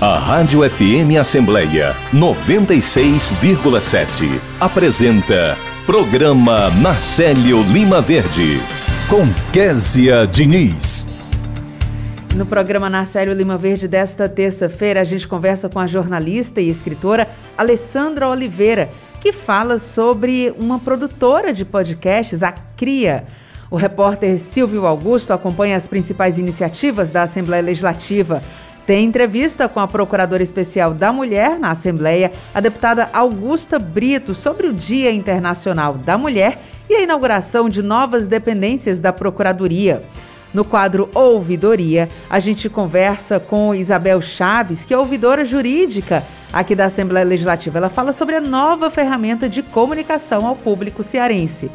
A Rádio FM Assembleia 96,7 apresenta Programa Marcelo Lima Verde com Késia Diniz. No programa Narcélio Lima Verde desta terça-feira, a gente conversa com a jornalista e escritora Alessandra Oliveira, que fala sobre uma produtora de podcasts, a CRIA. O repórter Silvio Augusto acompanha as principais iniciativas da Assembleia Legislativa. Tem entrevista com a Procuradora Especial da Mulher na Assembleia, a deputada Augusta Brito, sobre o Dia Internacional da Mulher e a inauguração de novas dependências da Procuradoria. No quadro Ouvidoria, a gente conversa com Isabel Chaves, que é ouvidora jurídica aqui da Assembleia Legislativa. Ela fala sobre a nova ferramenta de comunicação ao público cearense.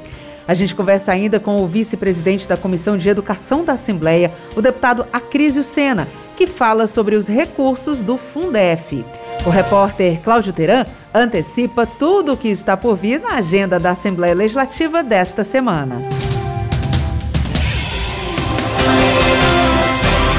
A gente conversa ainda com o vice-presidente da Comissão de Educação da Assembleia, o deputado Acrísio Sena, que fala sobre os recursos do Fundef. O repórter Cláudio Teran antecipa tudo o que está por vir na agenda da Assembleia Legislativa desta semana.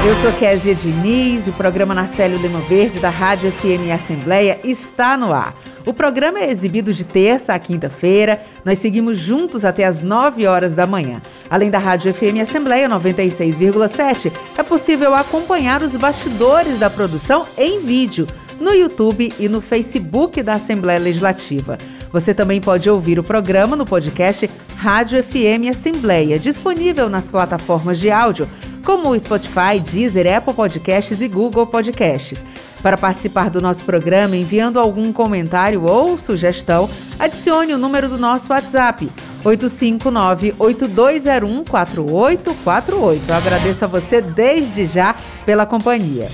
Eu sou Késia Diniz e o programa Narcélio Lima Verde da Rádio FM Assembleia está no ar. O programa é exibido de terça a quinta-feira. Nós seguimos juntos até as 9 horas da manhã. Além da Rádio FM Assembleia 96,7, é possível acompanhar os bastidores da produção em vídeo no YouTube e no Facebook da Assembleia Legislativa. Você também pode ouvir o programa no podcast Rádio FM Assembleia, disponível nas plataformas de áudio como o Spotify, Deezer, Apple Podcasts e Google Podcasts. Para participar do nosso programa, enviando algum comentário ou sugestão, adicione o número do nosso WhatsApp, 859-8201-4848. Eu agradeço a você desde já pela companhia.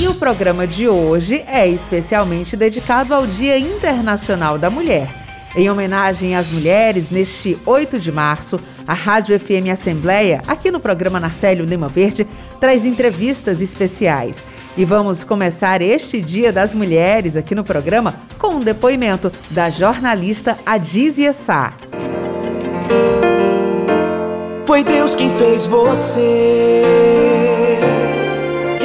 E o programa de hoje é especialmente dedicado ao Dia Internacional da Mulher. Em homenagem às mulheres, neste 8 de março, a Rádio FM Assembleia, aqui no programa Narcélio Lima Verde, traz entrevistas especiais. E vamos começar este Dia das Mulheres aqui no programa com um depoimento da jornalista Adízia Sá. Foi Deus quem fez você.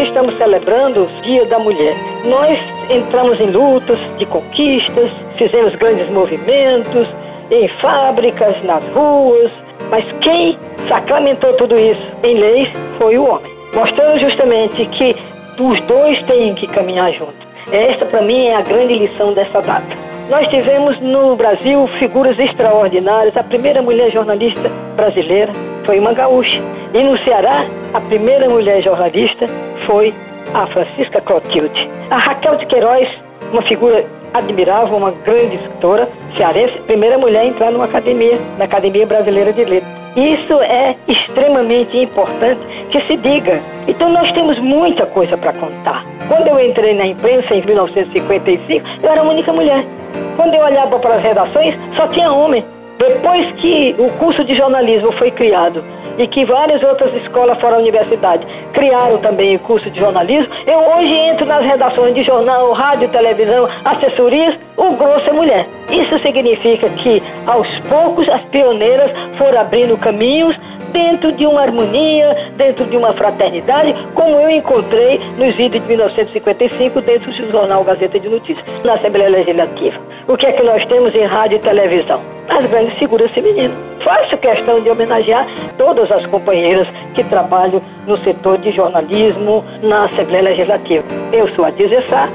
Estamos celebrando o Dia da Mulher. Nós entramos em lutas de conquistas, fizemos grandes movimentos em fábricas, nas ruas, mas quem sacramentou tudo isso em leis foi o homem, mostrando justamente que os dois têm que caminhar juntos. Esta, para mim, é a grande lição dessa data. Nós tivemos no Brasil figuras extraordinárias. A primeira mulher jornalista brasileira foi uma gaúcha. E no Ceará, a primeira mulher jornalista foi a Francisca Clotilde. A Raquel de Queiroz, uma figura admirável, uma grande escritora cearense, primeira mulher a entrar numa academia, na Academia Brasileira de Letras. Isso é extremamente importante que se diga. Então nós temos muita coisa para contar. Quando eu entrei na imprensa em 1955, eu era a única mulher. Quando eu olhava para as redações, só tinha homem. Depois que o curso de jornalismo foi criado e que várias outras escolas fora da universidade criaram também o curso de jornalismo, eu hoje entro nas redações de jornal, rádio, televisão, assessorias, o grosso é mulher. Isso significa que, aos poucos, as pioneiras foram abrindo caminhos dentro de uma harmonia, dentro de uma fraternidade, como eu encontrei nos idos de 1955 dentro do jornal Gazeta de Notícias, na Assembleia Legislativa. O que é que nós temos em rádio e televisão? As grandes figuras femininas. Faço questão de homenagear todas as companheiras que trabalham no setor de jornalismo na Assembleia Legislativa. Eu sou a Dizessá,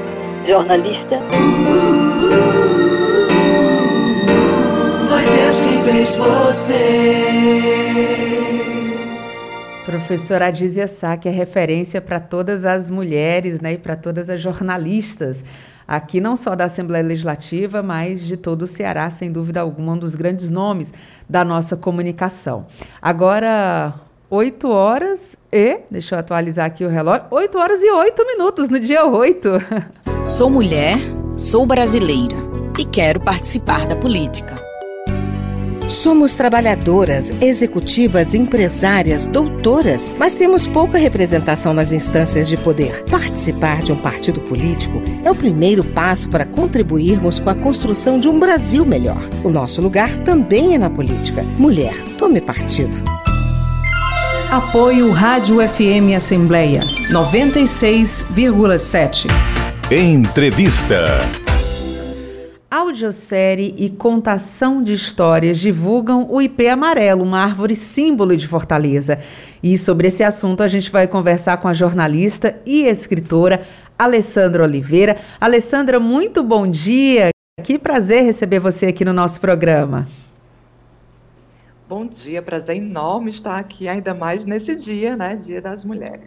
jornalista. Deus quem fez você. Professora Adízia Sá, que é referência para todas as mulheres né, e para todas as jornalistas, aqui não só da Assembleia Legislativa, mas de todo o Ceará, sem dúvida alguma, um dos grandes nomes da nossa comunicação. Agora, 8 horas e, deixa eu atualizar aqui o relógio, 8 horas e 8 minutos no dia 8. Sou mulher, sou brasileira e quero participar da política. Somos trabalhadoras, executivas, empresárias, doutoras, mas temos pouca representação nas instâncias de poder. Participar de um partido político é o primeiro passo para contribuirmos com a construção de um Brasil melhor. O nosso lugar também é na política. Mulher, tome partido. Apoio Rádio FM Assembleia 96,7. Entrevista. Audiosérie e contação de histórias divulgam o IP amarelo, uma árvore símbolo de Fortaleza. E sobre esse assunto a gente vai conversar com a jornalista e escritora Alessandra Oliveira. Alessandra, muito bom dia. Que prazer receber você aqui no nosso programa. Bom dia, prazer enorme estar aqui, ainda mais nesse dia, né? Dia das Mulheres.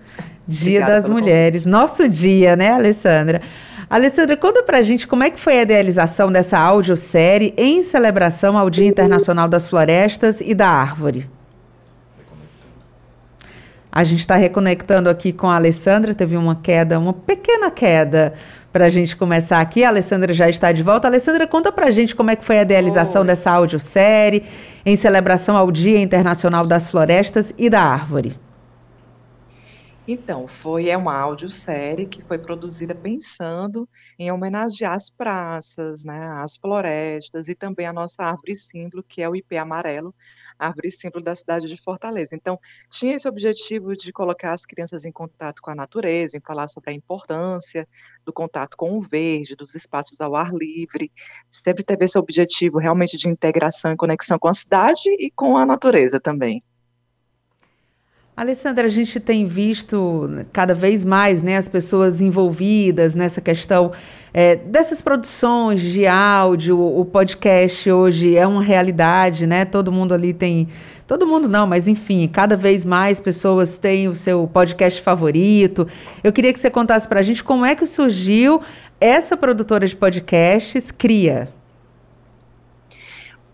Dia Obrigada das Mulheres, convite. nosso dia, né, Alessandra? Alessandra, conta pra gente como é que foi a idealização dessa audiosérie em celebração ao Dia Internacional das Florestas e da Árvore. A gente está reconectando aqui com a Alessandra, teve uma queda, uma pequena queda para a gente começar aqui. A Alessandra já está de volta. Alessandra, conta para a gente como é que foi a idealização Oi. dessa audiosérie em celebração ao Dia Internacional das Florestas e da Árvore. Então, foi é uma audiosérie que foi produzida pensando em homenagear as praças, né, as florestas e também a nossa árvore símbolo, que é o IP amarelo, árvore símbolo da cidade de Fortaleza. Então, tinha esse objetivo de colocar as crianças em contato com a natureza, em falar sobre a importância do contato com o verde, dos espaços ao ar livre. Sempre teve esse objetivo realmente de integração e conexão com a cidade e com a natureza também. Alessandra, a gente tem visto cada vez mais né, as pessoas envolvidas nessa questão é, dessas produções de áudio, o podcast hoje é uma realidade, né? Todo mundo ali tem. Todo mundo não, mas enfim, cada vez mais pessoas têm o seu podcast favorito. Eu queria que você contasse para a gente como é que surgiu essa produtora de podcasts, Cria.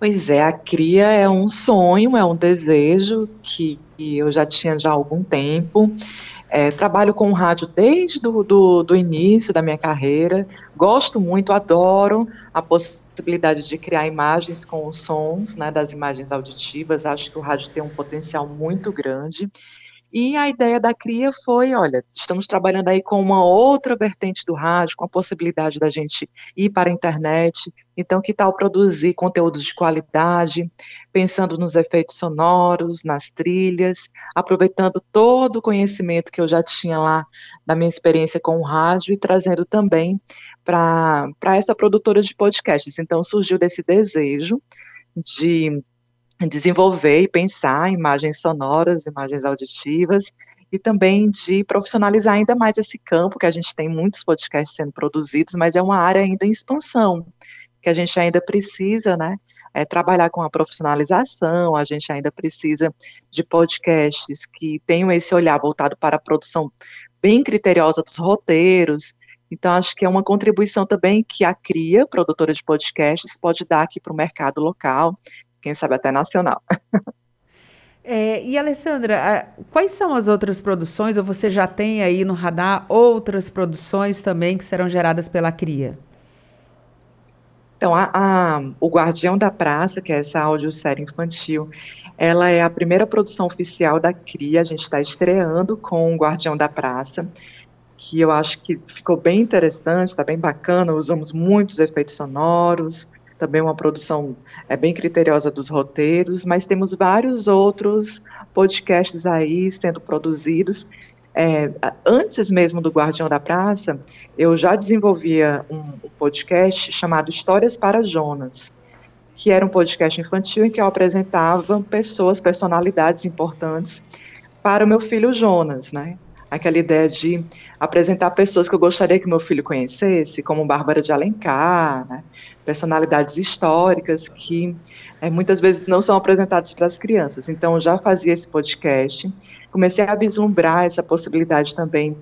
Pois é, a cria é um sonho, é um desejo que eu já tinha já há algum tempo. É, trabalho com rádio desde do, do, do, início da minha carreira. Gosto muito, adoro a possibilidade de criar imagens com os sons, né, das imagens auditivas. Acho que o rádio tem um potencial muito grande. E a ideia da CRIA foi, olha, estamos trabalhando aí com uma outra vertente do rádio, com a possibilidade da gente ir para a internet, então que tal produzir conteúdos de qualidade, pensando nos efeitos sonoros, nas trilhas, aproveitando todo o conhecimento que eu já tinha lá da minha experiência com o rádio e trazendo também para essa produtora de podcasts. Então surgiu desse desejo de desenvolver e pensar imagens sonoras, imagens auditivas, e também de profissionalizar ainda mais esse campo, que a gente tem muitos podcasts sendo produzidos, mas é uma área ainda em expansão, que a gente ainda precisa, né, é, trabalhar com a profissionalização, a gente ainda precisa de podcasts que tenham esse olhar voltado para a produção bem criteriosa dos roteiros, então, acho que é uma contribuição também que a CRIA, produtora de podcasts, pode dar aqui para o mercado local, quem sabe até nacional. É, e Alessandra, quais são as outras produções, ou você já tem aí no radar outras produções também que serão geradas pela CRIA? Então, a, a, o Guardião da Praça, que é essa audiosérie infantil, ela é a primeira produção oficial da CRIA, a gente está estreando com o Guardião da Praça, que eu acho que ficou bem interessante, está bem bacana, usamos muitos efeitos sonoros, também uma produção é, bem criteriosa dos roteiros, mas temos vários outros podcasts aí sendo produzidos. É, antes mesmo do Guardião da Praça, eu já desenvolvia um, podcast chamado Histórias para Jonas, que era um podcast infantil em que eu apresentava pessoas, personalidades importantes para o meu filho Jonas, né? Aquela ideia de apresentar pessoas que eu gostaria que meu filho conhecesse, como Bárbara de Alencar, né? personalidades históricas que é, muitas vezes não são apresentadas para as crianças. Então, eu já fazia esse podcast, comecei a vislumbrar essa possibilidade também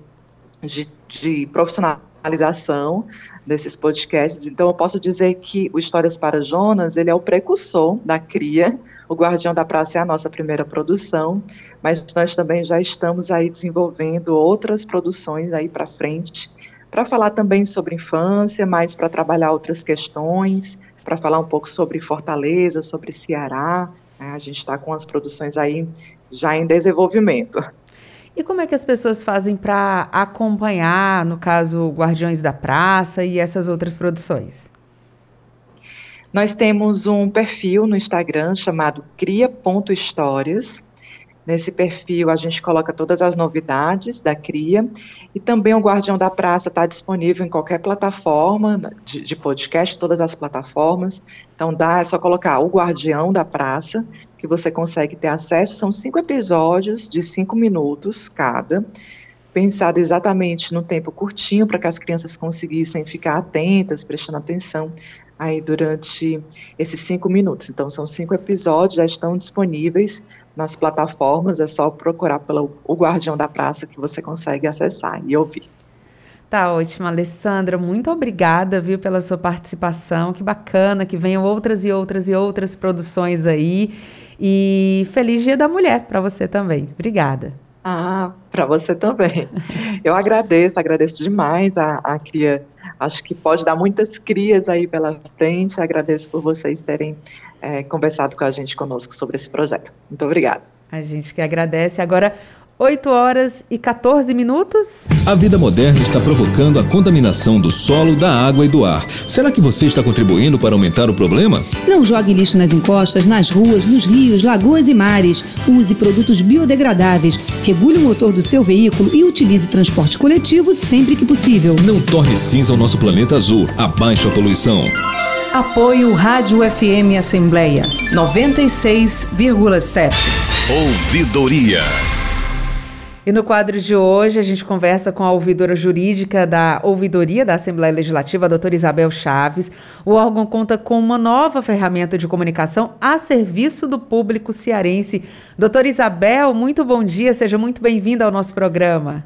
de, de profissional realização desses podcasts. Então, eu posso dizer que o Histórias para Jonas, ele é o precursor da CRIA, o Guardião da Praça é a nossa primeira produção, mas nós também já estamos aí desenvolvendo outras produções aí para frente, para falar também sobre infância, mas para trabalhar outras questões, para falar um pouco sobre Fortaleza, sobre Ceará, né? a gente está com as produções aí já em desenvolvimento. E como é que as pessoas fazem para acompanhar, no caso, Guardiões da Praça e essas outras produções? Nós temos um perfil no Instagram chamado cria.histórias. Nesse perfil a gente coloca todas as novidades da CRIA e também o Guardião da Praça está disponível em qualquer plataforma de, de, podcast, todas as plataformas. Então dá, é só colocar o Guardião da Praça que você consegue ter acesso. São cinco episódios de cinco minutos cada pensado exatamente no tempo curtinho para que as crianças conseguissem ficar atentas, prestando atenção aí durante esses cinco minutos. Então, são cinco episódios, já estão disponíveis nas plataformas, é só procurar pelo O Guardião da Praça que você consegue acessar e ouvir. Tá ótimo, Alessandra. Muito obrigada, viu, pela sua participação. Que bacana que venham outras e outras e outras produções aí. E feliz Dia da Mulher para você também. Obrigada. Ah, para você também. Eu agradeço, agradeço demais a, a cria. Acho que pode dar muitas crias aí pela frente. Agradeço por vocês terem é, conversado com a gente conosco sobre esse projeto. Muito obrigada. A gente que agradece. Agora, 8 horas e 14 minutos. A vida moderna está provocando a contaminação do solo, da água e do ar. Será que você está contribuindo para aumentar o problema? Não jogue lixo nas encostas, nas ruas, nos rios, lagoas e mares. Use produtos biodegradáveis. Regule o motor do seu veículo e utilize transporte coletivo sempre que possível. Não torne cinza o nosso planeta azul. Abaixe a poluição. Apoio Rádio FM Assembleia 96,7. Ouvidoria. E no quadro de hoje a gente conversa com a ouvidora jurídica da Ouvidoria da Assembleia Legislativa, a doutora Isabel Chaves. O órgão conta com uma nova ferramenta de comunicação a serviço do público cearense. Doutora Isabel, muito bom dia, seja muito bem-vinda ao nosso programa.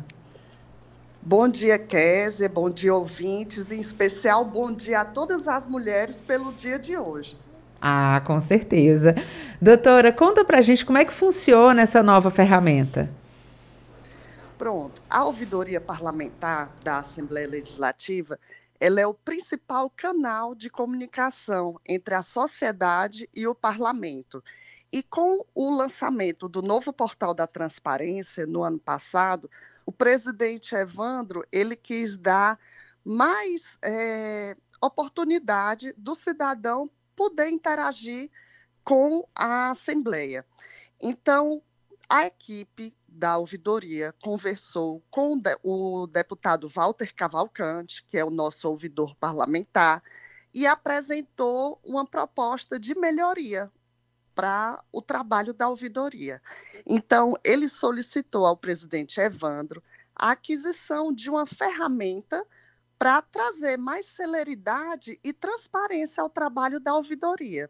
Bom dia, Kézia, bom dia, ouvintes, em especial bom dia a todas as mulheres pelo dia de hoje. Ah, com certeza. Doutora, conta pra gente como é que funciona essa nova ferramenta. Pronto. A ouvidoria parlamentar da Assembleia Legislativa, ela é o principal canal de comunicação entre a sociedade e o parlamento. E com o lançamento do novo portal da transparência no ano passado, o presidente Evandro ele quis dar mais é, oportunidade do cidadão poder interagir com a Assembleia. Então, a equipe da ouvidoria conversou com o deputado Walter Cavalcante, que é o nosso ouvidor parlamentar, e apresentou uma proposta de melhoria para o trabalho da ouvidoria. Então, ele solicitou ao presidente Evandro a aquisição de uma ferramenta para trazer mais celeridade e transparência ao trabalho da ouvidoria.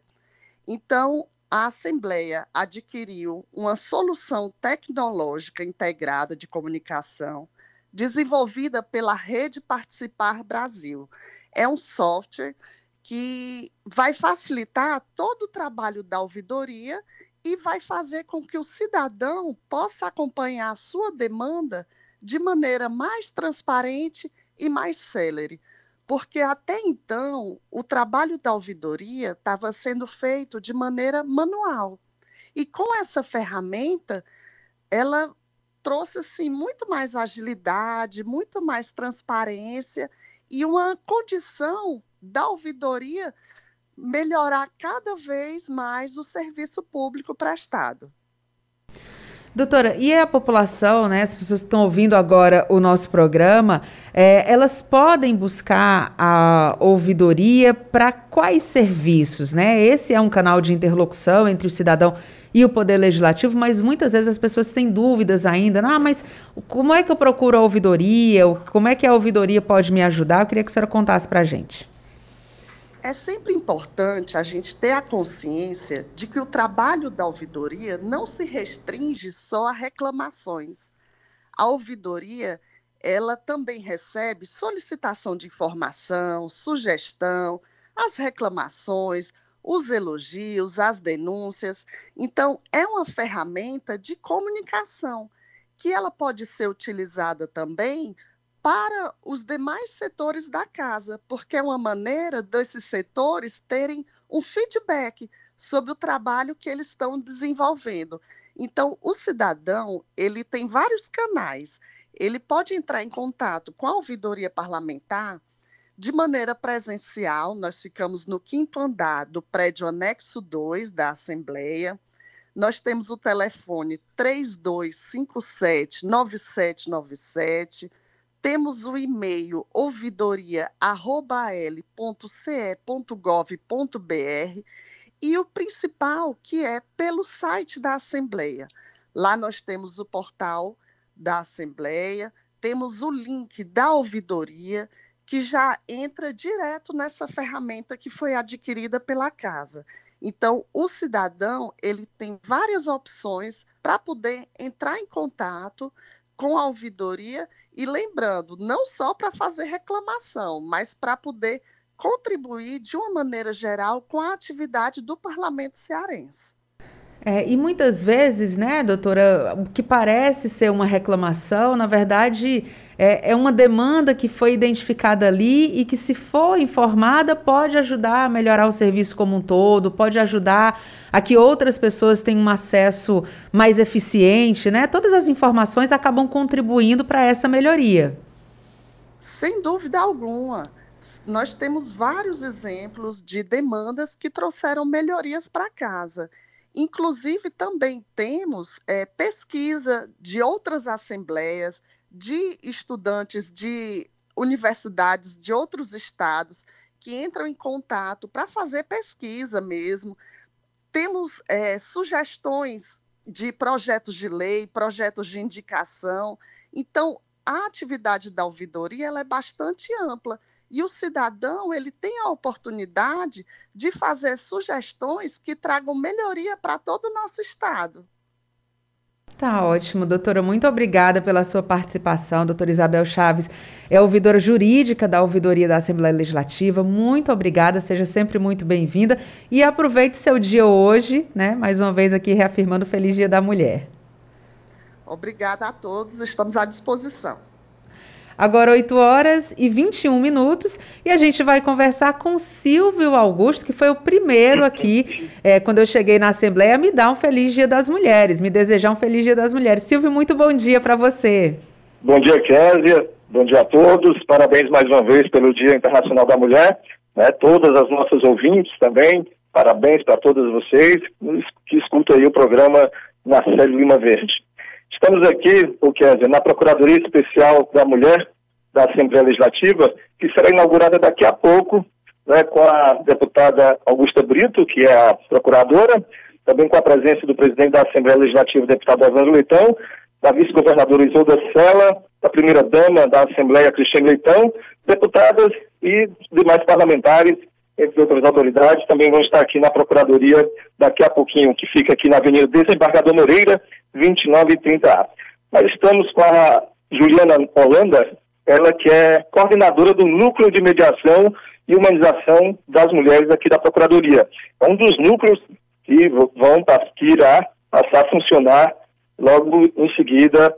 Então, a Assembleia adquiriu uma solução tecnológica integrada de comunicação desenvolvida pela Rede Participar Brasil. É um software que vai facilitar todo o trabalho da ouvidoria e vai fazer com que o cidadão possa acompanhar a sua demanda de maneira mais transparente e mais célere porque até então o trabalho da ouvidoria estava sendo feito de maneira manual. E com essa ferramenta, ela trouxe assim muito mais agilidade, muito mais transparência e uma condição da ouvidoria melhorar cada vez mais o serviço público prestado. Doutora, e a população, né, as pessoas que estão ouvindo agora o nosso programa, é, elas podem buscar a ouvidoria para quais serviços? Né? Esse é um canal de interlocução entre o cidadão e o Poder Legislativo, mas muitas vezes as pessoas têm dúvidas ainda. Ah, mas como é que eu procuro a ouvidoria? Como é que a ouvidoria pode me ajudar? Eu queria que a senhora contasse para a gente. É sempre importante a gente ter a consciência de que o trabalho da ouvidoria não se restringe só a reclamações. A ouvidoria, ela também recebe solicitação de informação, sugestão, as reclamações, os elogios, as denúncias. Então, é uma ferramenta de comunicação que ela pode ser utilizada também para os demais setores da casa, porque é uma maneira desses setores terem um feedback sobre o trabalho que eles estão desenvolvendo. Então, o cidadão, ele tem vários canais. Ele pode entrar em contato com a ouvidoria parlamentar de maneira presencial. Nós ficamos no quinto andar do prédio anexo 2 da Assembleia. nós temos o telefone 3257-9797, temos o e-mail ouvidoria.al.ce.gov.br e o principal, que é pelo site da Assembleia. Lá nós temos o portal da Assembleia, temos o link da ouvidoria, que já entra direto nessa ferramenta que foi adquirida pela casa. Então, o cidadão ele tem várias opções para poder entrar em contato com a ouvidoria e lembrando, não só para fazer reclamação, mas para poder contribuir de uma maneira geral com a atividade do parlamento cearense. É, e muitas vezes, né, doutora, o que parece ser uma reclamação, na verdade, é, é, uma demanda que foi identificada ali e que, se for informada, pode ajudar a melhorar o serviço como um todo, pode ajudar a que outras pessoas tenham um acesso mais eficiente, né? Todas as informações acabam contribuindo para essa melhoria. Sem dúvida alguma. Nós temos vários exemplos de demandas que trouxeram melhorias para casa. Inclusive, também temos é, pesquisa de outras assembleias, de estudantes de universidades de outros estados que entram em contato para fazer pesquisa mesmo. Temos é, sugestões de projetos de lei, projetos de indicação. Então, a atividade da ouvidoria ela é bastante ampla e o cidadão ele tem a oportunidade de fazer sugestões que tragam melhoria para todo o nosso estado. Tá ótimo, doutora. Muito obrigada pela sua participação. Doutora Isabel Chaves é ouvidora jurídica da Ouvidoria da Assembleia Legislativa. Muito obrigada, seja sempre muito bem-vinda. E aproveite seu dia hoje, né? Mais uma vez aqui reafirmando Feliz Dia da Mulher. Obrigada a todos, estamos à disposição. Agora 8 horas e 21 minutos e a gente vai conversar com Silvio Augusto, que foi o primeiro aqui, é, quando eu cheguei na Assembleia, me dar um Feliz Dia das Mulheres, me desejar um Feliz Dia das Mulheres. Silvio, muito bom dia para você. Bom dia, Késia. Bom dia a todos. Parabéns mais uma vez pelo Dia Internacional da Mulher. Né? Todas as nossas ouvintes também. Parabéns para todas vocês que escutam aí o programa na Lima Verde. Estamos aqui, o Kézia, na Procuradoria Especial da Mulher da Assembleia Legislativa, que será inaugurada daqui a pouco, né, com a deputada Augusta Brito, que é a procuradora, também com a presença do presidente da Assembleia Legislativa, deputado Evandro Leitão, da vice-governadora Isolda Sela, da primeira-dama da Assembleia, Cristiane Leitão, deputadas e demais parlamentares, entre outras autoridades, também vão estar aqui na Procuradoria daqui a pouquinho, que fica aqui na Avenida Desembargador Moreira, 29 e 30A. Nós estamos com a Juliana Holanda, ela que é coordenadora do Núcleo de Mediação e Humanização das Mulheres aqui da Procuradoria. É um dos núcleos que vão irá passar a funcionar logo em seguida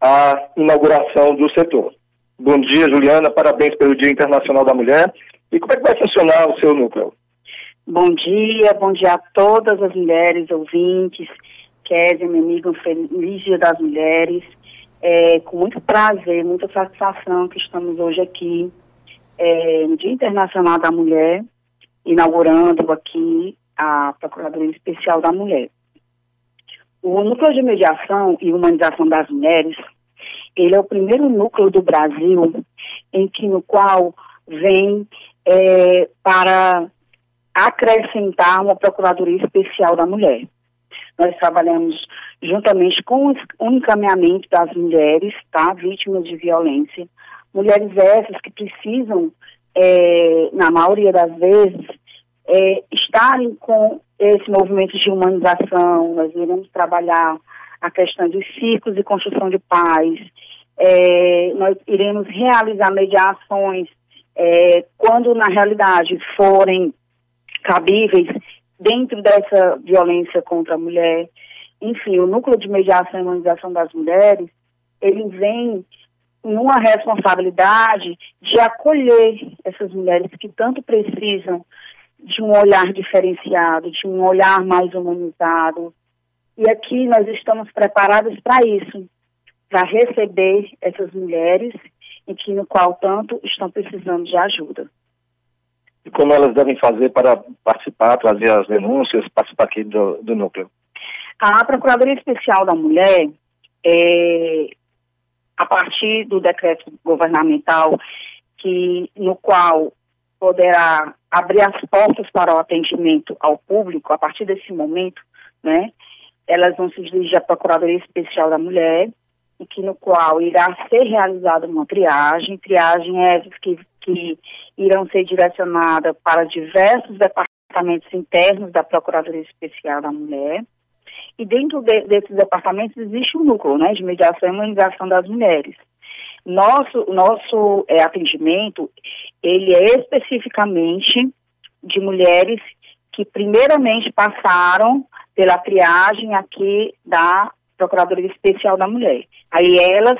a inauguração do setor. Bom dia, Juliana, parabéns pelo Dia Internacional da Mulher. E como é que vai funcionar o seu núcleo? Bom dia, bom dia a todas as mulheres ouvintes Kézia, minha amiga, um feliz Dia das Mulheres. É, com muito prazer, muita satisfação que estamos hoje aqui é, no Dia Internacional da Mulher, inaugurando aqui a Procuradoria Especial da Mulher. O Núcleo de Mediação e Humanização das Mulheres, ele é o primeiro núcleo do Brasil em que no qual vem é, para acrescentar uma Procuradoria Especial da Mulher. Nós trabalhamos juntamente com o encaminhamento das mulheres, tá, vítimas de violência, mulheres essas que precisam, é, na maioria das vezes, é, estarem com esse movimento de humanização, nós iremos trabalhar a questão dos ciclos de construção de paz, é, nós iremos realizar mediações é, quando na realidade forem cabíveis dentro dessa violência contra a mulher. Enfim, o núcleo de mediação e humanização das mulheres, ele vem numa responsabilidade de acolher essas mulheres que tanto precisam de um olhar diferenciado, de um olhar mais humanizado. E aqui nós estamos preparados para isso, para receber essas mulheres em que no qual tanto estão precisando de ajuda e como elas devem fazer para participar, trazer as denúncias, participar aqui do, do núcleo? A Procuradoria Especial da Mulher, é, a partir do decreto governamental que no qual poderá abrir as portas para o atendimento ao público a partir desse momento, né? Elas vão se dirigir à Procuradoria Especial da Mulher, e que no qual irá ser realizada uma triagem, triagem essas que, que irão ser direcionadas para diversos departamentos internos da Procuradoria Especial da Mulher. E dentro de, desses departamentos existe um núcleo né, de mediação e imunização das mulheres. Nosso, nosso é, atendimento, ele é especificamente de mulheres que primeiramente passaram pela triagem aqui da Procuradoria Especial da Mulher. Aí elas,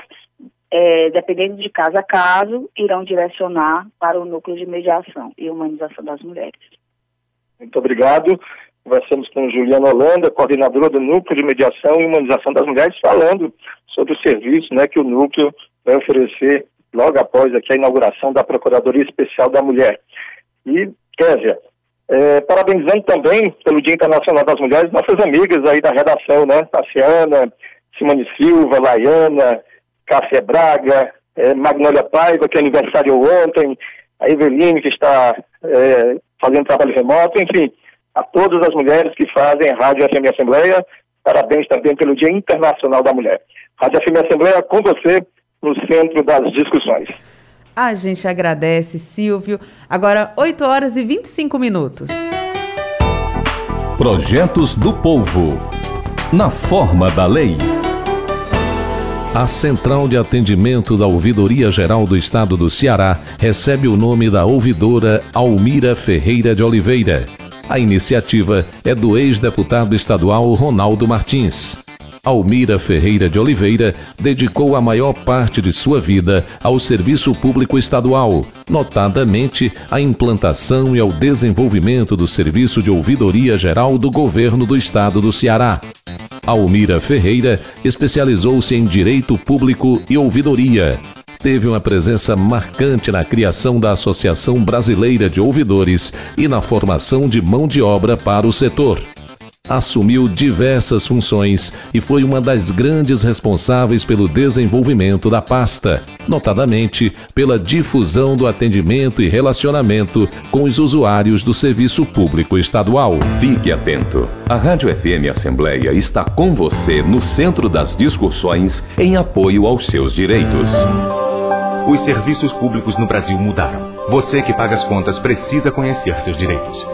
é, dependendo de caso a caso, irão direcionar para o núcleo de mediação e humanização das mulheres. Muito obrigado. Conversamos com Juliana Holanda, coordenadora do Núcleo de Mediação e Humanização das Mulheres, falando sobre o serviço né, que o núcleo vai oferecer logo após aqui a inauguração da Procuradoria Especial da Mulher. E, Kézia, é, parabenizando também pelo Dia Internacional das Mulheres, nossas amigas aí da redação, né? Tassiana, Simone Silva, Laiana, Cássia Braga, é, Magnólia Paiva, que aniversariou ontem, a Eveline, que está é, fazendo trabalho remoto, enfim, a todas as mulheres que fazem Rádio FM Assembleia, parabéns também pelo Dia Internacional da Mulher. Rádio FM Assembleia com você no centro das discussões. A gente agradece, Silvio. Agora, 8 horas e 25 minutos. Projetos do Povo. Na forma da lei. A Central de Atendimento da Ouvidoria Geral do Estado do Ceará recebe o nome da ouvidora Almira Ferreira de Oliveira. A iniciativa é do ex-deputado estadual Ronaldo Martins. Almira Ferreira de Oliveira dedicou a maior parte de sua vida ao serviço público estadual, notadamente à implantação e ao desenvolvimento do Serviço de Ouvidoria Geral do Governo do Estado do Ceará. Almira Ferreira especializou-se em Direito Público e Ouvidoria. Teve uma presença marcante na criação da Associação Brasileira de Ouvidores e na formação de mão de obra para o setor assumiu diversas funções e foi uma das grandes responsáveis pelo desenvolvimento da pasta, notadamente pela difusão do atendimento e relacionamento com os usuários do serviço público estadual. Fique atento. A Rádio FM Assembleia está com você no centro das discussões em apoio aos seus direitos. Os serviços públicos no Brasil mudaram. Você que paga as contas precisa conhecer seus direitos.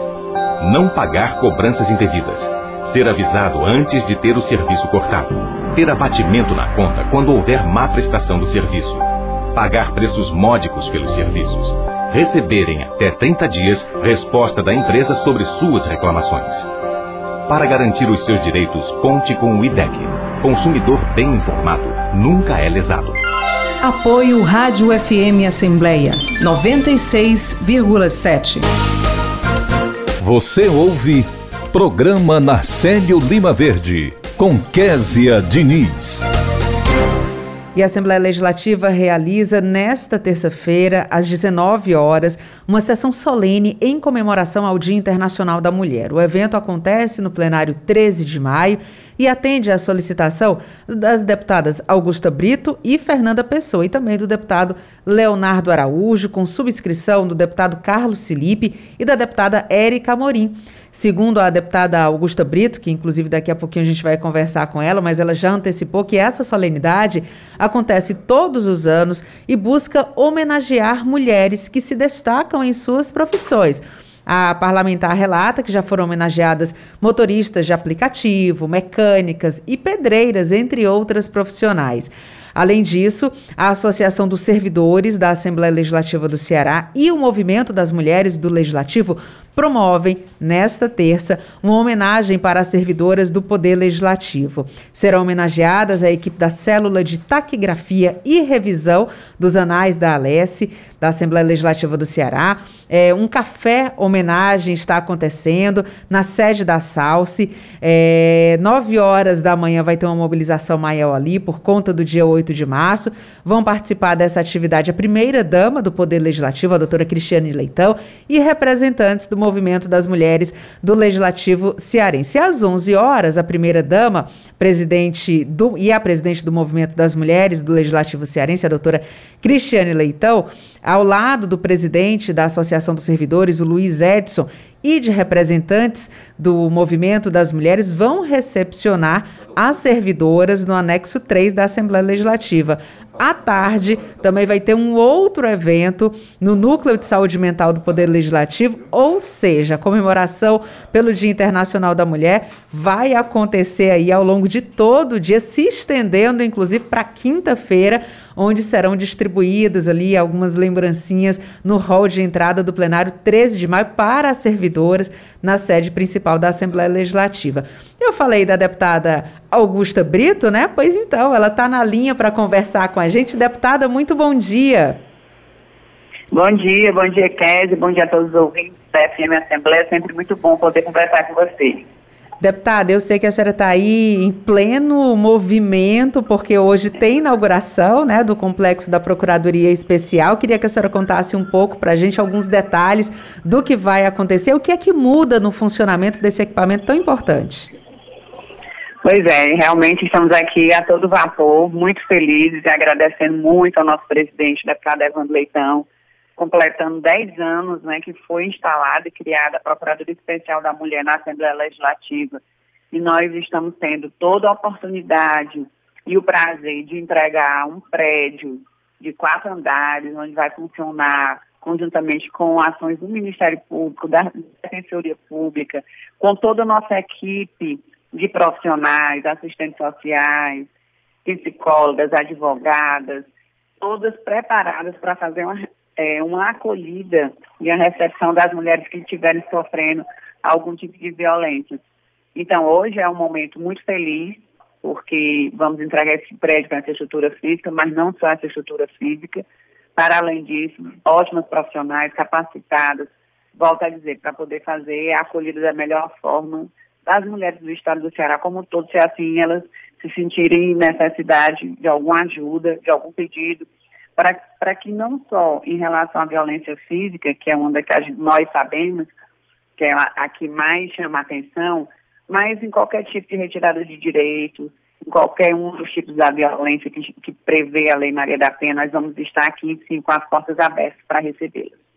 Não pagar cobranças indevidas Ser avisado antes de ter o serviço cortado. Ter abatimento na conta quando houver má prestação do serviço. Pagar preços módicos pelos serviços. Receber em até 30 dias resposta da empresa sobre suas reclamações. Para garantir os seus direitos, conte com o IDEC. Consumidor bem informado nunca é lesado. Apoio Rádio FM Assembleia 96,7. Você ouve Programa Narcélio Lima Verde, com Késia Diniz. E a Assembleia Legislativa realiza nesta terça-feira, às 19 horas, uma sessão solene em comemoração ao Dia Internacional da Mulher. O evento acontece no plenário 13 de maio e atende à solicitação das deputadas Augusta Brito e Fernanda Pessoa, e também do deputado Leonardo Araújo, com subscrição do deputado Carlos Silipe e da deputada Érica Amorim. Segundo a deputada Augusta Brito, que inclusive daqui a pouquinho a gente vai conversar com ela, mas ela já antecipou que essa solenidade acontece todos os anos e busca homenagear mulheres que se destacam em suas profissões. A parlamentar relata que já foram homenageadas motoristas de aplicativo, mecânicas e pedreiras, entre outras profissionais. Além disso, a Associação dos Servidores da Assembleia Legislativa do Ceará e o Movimento das Mulheres do Legislativo promovem, nesta terça, uma homenagem para as servidoras do Poder Legislativo. Serão homenageadas a equipe da Célula de Taquigrafia e Revisão dos Anais da Alesse, da Assembleia Legislativa do Ceará. É, um café homenagem está acontecendo na sede da Salce. É, 9 horas da manhã vai ter uma mobilização maior ali, por conta do dia 8 de março. Vão participar dessa atividade a primeira-dama do Poder Legislativo, a doutora Cristiane Leitão, e representantes do movimento Movimento das Mulheres do Legislativo Cearense. Às 11 horas, a primeira-dama, presidente do, e a presidente do Movimento das Mulheres do Legislativo Cearense, a doutora Cristiane Leitão, ao lado do presidente da Associação dos Servidores, o Luiz Edson, e de representantes do Movimento das Mulheres vão recepcionar as servidoras no anexo 3 da Assembleia Legislativa. À tarde, também vai ter um outro evento no Núcleo de Saúde Mental do Poder Legislativo, ou seja, a comemoração pelo Dia Internacional da Mulher vai acontecer aí ao longo de todo o dia, se estendendo inclusive para quinta-feira, onde serão distribuídas ali algumas lembrancinhas no hall de entrada do plenário 13 de maio para as servidoras na sede principal da Assembleia Legislativa. Eu falei da deputada Augusta Brito, né? Pois então, ela está na linha para conversar com a gente. Deputada, muito bom dia. Bom dia, bom dia, Kézia, bom dia a todos os ouvintes da FM Assembleia. Sempre muito bom poder conversar com vocês. Deputada, eu sei que a senhora está aí em pleno movimento, porque hoje tem inauguração né, do complexo da Procuradoria Especial. Queria que a senhora contasse um pouco para a gente alguns detalhes do que vai acontecer, o que é que muda no funcionamento desse equipamento tão importante. Pois é, realmente estamos aqui a todo vapor, muito felizes e agradecendo muito ao nosso presidente, deputado Evandro Leitão, completando 10 anos né, que foi instalada e criada a Procuradoria Especial da Mulher na Assembleia Legislativa. E nós estamos tendo toda a oportunidade e o prazer de entregar um prédio de quatro andares, onde vai funcionar conjuntamente com ações do Ministério Público, da Defensoria Pública, com toda a nossa equipe de profissionais, assistentes sociais, psicólogas, advogadas, todas preparadas para fazer uma é, uma acolhida e a recepção das mulheres que estiverem sofrendo algum tipo de violência. Então, hoje é um momento muito feliz, porque vamos entregar esse prédio para essa estrutura física, mas não só essa estrutura física. Para além disso, ótimas profissionais, capacitadas, volto a dizer, para poder fazer a acolhida da melhor forma das mulheres do estado do Ceará, como todos, se assim elas se sentirem necessidade de alguma ajuda, de algum pedido, para que não só em relação à violência física, que é uma que nós sabemos, que é a, a que mais chama atenção, mas em qualquer tipo de retirada de direitos, em qualquer um dos tipos da violência que, que prevê a Lei Maria da Penha, nós vamos estar aqui, sim, com as portas abertas para recebê-las.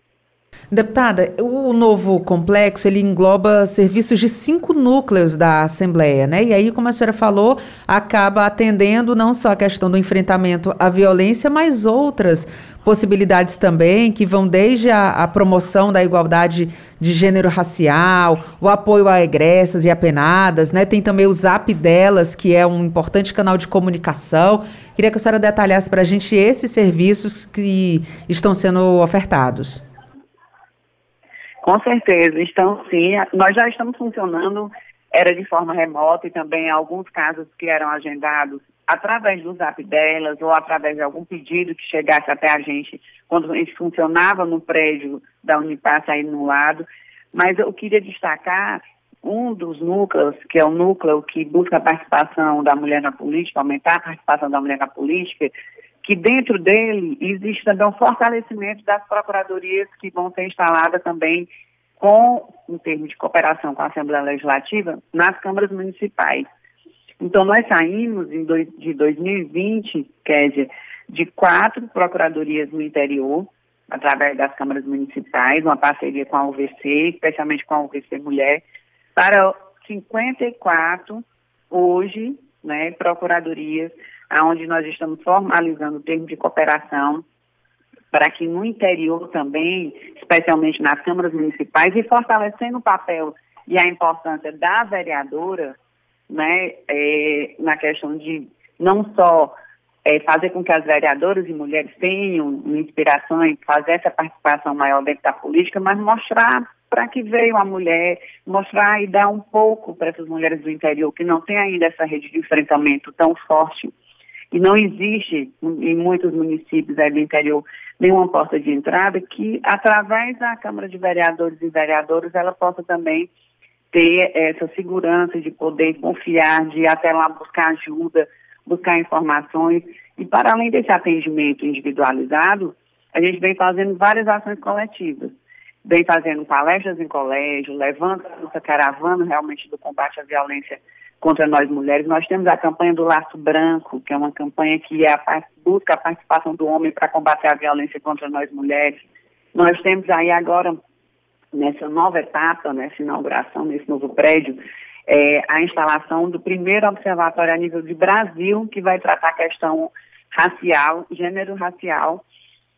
Deputada, o novo complexo ele engloba serviços de cinco núcleos da Assembleia, né? E aí, como a senhora falou, acaba atendendo não só a questão do enfrentamento à violência, mas outras possibilidades também, que vão desde a, a promoção da igualdade de gênero racial, o apoio a egressas e apenadas, né? Tem também o Zap delas, que é um importante canal de comunicação. Queria que a senhora detalhasse para a gente esses serviços que estão sendo ofertados. Com certeza, estão sim. Nós já estamos funcionando, era de forma remota e também alguns casos que eram agendados através do zap delas ou através de algum pedido que chegasse até a gente quando a gente funcionava no prédio da Unipassa aí no lado. Mas eu queria destacar um dos núcleos, que é o núcleo que busca a participação da mulher na política, aumentar a participação da mulher na política, que dentro dele existe também um fortalecimento das procuradorias que vão ser instaladas também com, em termos de cooperação com a Assembleia Legislativa, nas câmaras municipais. Então, nós saímos dois, de 2020, Kédia, de quatro procuradorias no interior, através das câmaras municipais, uma parceria com a UVC, especialmente com a UVC Mulher, para 54 hoje, né, procuradorias onde nós estamos formalizando o termo de cooperação para que no interior também, especialmente nas câmaras municipais, e fortalecendo o papel e a importância da vereadora, né, é, na questão de não só é, fazer com que as vereadoras e mulheres tenham inspiração em fazer essa participação maior dentro da política, mas mostrar para que veio a mulher, mostrar e dar um pouco para essas mulheres do interior que não tem ainda essa rede de enfrentamento tão forte e não existe em muitos municípios aí do interior nenhuma porta de entrada, que através da Câmara de Vereadores e Vereadoras ela possa também ter essa segurança de poder confiar, de até lá buscar ajuda, buscar informações. E para além desse atendimento individualizado, a gente vem fazendo várias ações coletivas. vem fazendo palestras em colégio, levando essa caravana realmente do combate à violência contra nós mulheres. Nós temos a campanha do Laço Branco, que é uma campanha que é a, busca a participação do homem para combater a violência contra nós mulheres. Nós temos aí agora, nessa nova etapa, nessa inauguração, nesse novo prédio, é, a instalação do primeiro observatório a nível de Brasil, que vai tratar a questão racial, gênero racial,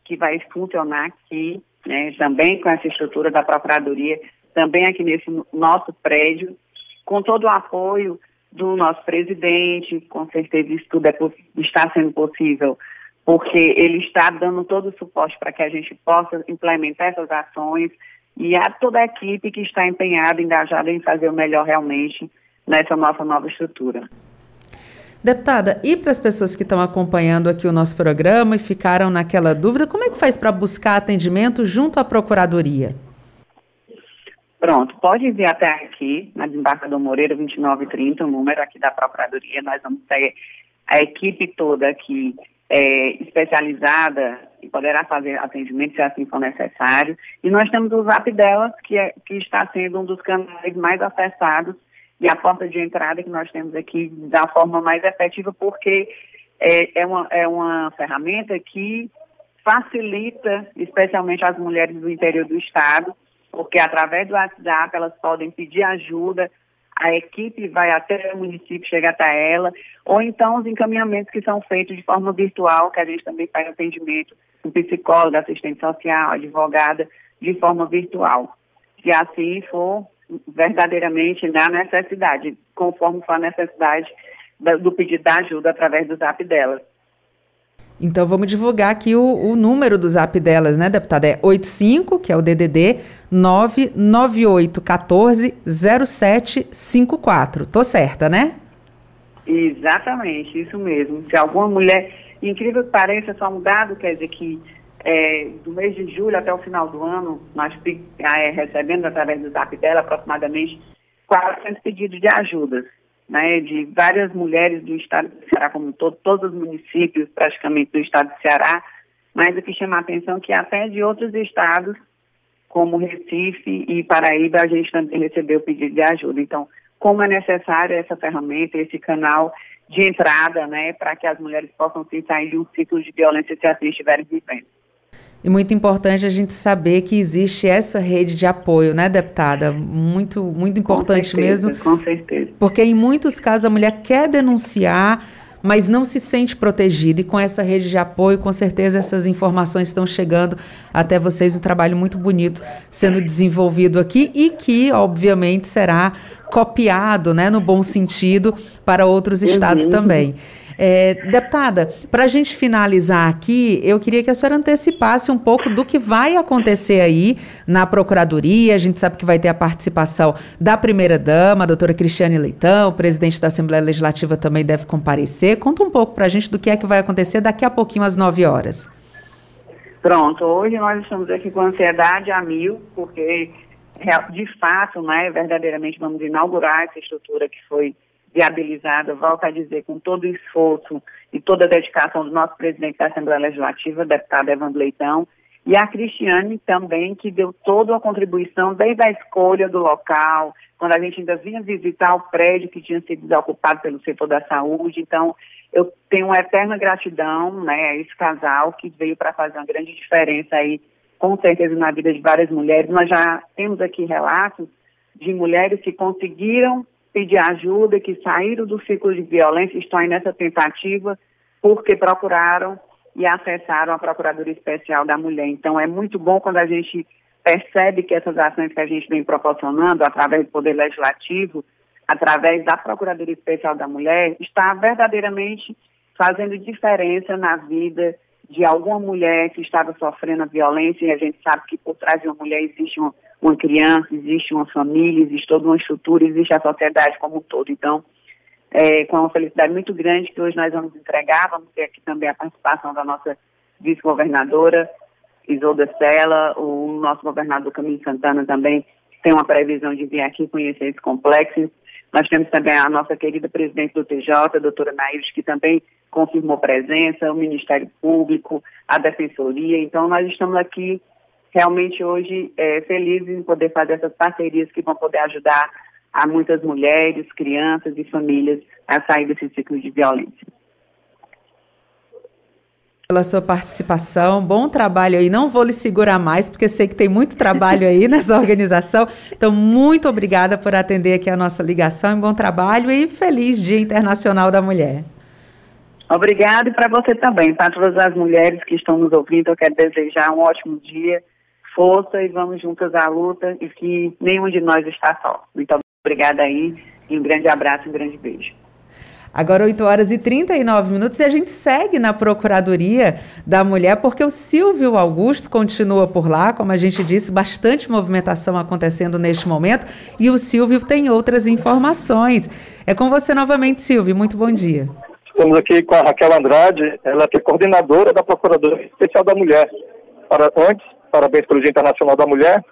que vai funcionar aqui, né, também com essa estrutura da Procuradoria, também aqui nesse nosso prédio, com todo o apoio do nosso presidente, com certeza isso tudo é, está sendo possível, porque ele está dando todo o suporte para que a gente possa implementar essas ações e a toda a equipe que está empenhada, engajada em fazer o melhor realmente nessa nossa nova estrutura. Deputada, e para as pessoas que estão acompanhando aqui o nosso programa e ficaram naquela dúvida, como é que faz para buscar atendimento junto à Procuradoria? Pronto, pode vir até aqui, na Desembarcador Moreira 2930, o número aqui da Procuradoria. Nós vamos ter a equipe toda aqui é, especializada e poderá fazer atendimento se assim for necessário. E nós temos o Zap delas, que, é, que está sendo um dos canais mais acessados e a porta de entrada que nós temos aqui da forma mais efetiva, porque é, é, uma, é uma ferramenta que facilita, especialmente as mulheres do interior do Estado, porque através do WhatsApp elas podem pedir ajuda, a equipe vai até o município, chega até ela, ou então os encaminhamentos que são feitos de forma virtual, que a gente também faz atendimento com psicólogo, assistente social, advogada, de forma virtual. Se assim for verdadeiramente na necessidade, conforme for a necessidade do pedido da ajuda através do zap delas. Então vamos divulgar aqui o, o, número do zap delas, né, deputada? É 85, que é o DDD, 99814 0754. Tô certa, né? Exatamente, isso mesmo. Se alguma mulher, incrível que pareça, só um dado, quer dizer que é, do mês de julho até o final do ano, nós é, recebemos através do zap dela aproximadamente 400 pedidos de ajudas né, de várias mulheres do estado do Ceará como todo, todos os municípios praticamente do estado do Ceará, mas o que chama a atenção é que até de outros estados, como Recife e Paraíba, a gente também recebeu pedido de ajuda. Então, como é necessária essa ferramenta, esse canal de entrada, né, para que as mulheres possam sim sair de um ciclo de violência se assim estiverem vivendo. E muito importante a gente saber que existe essa rede de apoio, né, deputada? Muito, muito importante com certeza, mesmo. Com certeza. Porque em muitos casos a mulher quer denunciar, mas não se sente protegida. E com essa rede de apoio, com certeza essas informações estão chegando até vocês. Um trabalho muito bonito sendo desenvolvido aqui e que, obviamente, será copiado, né, no bom sentido, para outros estados uhum. também. É, deputada, para a gente finalizar aqui, eu queria que a senhora antecipasse um pouco do que vai acontecer aí na Procuradoria. A gente sabe que vai ter a participação da primeira-dama, a doutora Cristiane Leitão, o presidente da Assembleia Legislativa também deve comparecer. Conta um pouco para a gente do que é que vai acontecer daqui a pouquinho, às 9 horas. Pronto, hoje nós estamos aqui com ansiedade a mil, porque de fato, né, verdadeiramente vamos inaugurar essa estrutura que foi viabilizada, volto a dizer, com todo o esforço e toda a dedicação do nosso presidente da Assembleia Legislativa, deputado Evandro Leitão, e a Cristiane também, que deu toda a contribuição desde a escolha do local, quando a gente ainda vinha visitar o prédio que tinha sido desocupado pelo setor da saúde. Então, eu tenho uma eterna gratidão né, a esse casal que veio para fazer uma grande diferença aí, com certeza, na vida de várias mulheres. Nós já temos aqui relatos de mulheres que conseguiram pedir ajuda, que saíram do ciclo de violência, estão aí nessa tentativa porque procuraram e acessaram a Procuradoria Especial da Mulher. Então, é muito bom quando a gente percebe que essas ações que a gente vem proporcionando através do Poder Legislativo, através da Procuradoria Especial da Mulher, está verdadeiramente fazendo diferença na vida de alguma mulher que estava sofrendo violência, e a gente sabe que por trás de uma mulher existe uma, uma criança, existe uma família, existe toda uma estrutura, existe a sociedade como um todo. Então, é, com uma felicidade muito grande que hoje nós vamos entregar, vamos ter aqui também a participação da nossa vice-governadora, Isolda Sela, o nosso governador Camilo Santana também tem uma previsão de vir aqui conhecer esse complexo. Nós temos também a nossa querida presidente do TJ, a doutora Naires, que também confirmou presença, o Ministério Público, a Defensoria. Então, nós estamos aqui realmente hoje é, felizes em poder fazer essas parcerias que vão poder ajudar a muitas mulheres, crianças e famílias a sair desse ciclo de violência pela sua participação. Bom trabalho aí. Não vou lhe segurar mais, porque sei que tem muito trabalho aí nessa organização. Então, muito obrigada por atender aqui a nossa ligação. Bom trabalho e feliz Dia Internacional da Mulher. Obrigada e para você também, para todas as mulheres que estão nos ouvindo, eu quero desejar um ótimo dia, força e vamos juntas à luta e que nenhum de nós está só. Muito obrigada aí e um grande abraço, um grande beijo. Agora 8 horas e 39 minutos e a gente segue na Procuradoria da Mulher, porque o Silvio Augusto continua por lá, como a gente disse, bastante movimentação acontecendo neste momento, e o Silvio tem outras informações. É com você novamente, Silvio. Muito bom dia. Estamos aqui com a Raquel Andrade, ela é coordenadora da Procuradoria Especial da Mulher. Para, antes, parabéns pelo Dia Internacional da Mulher.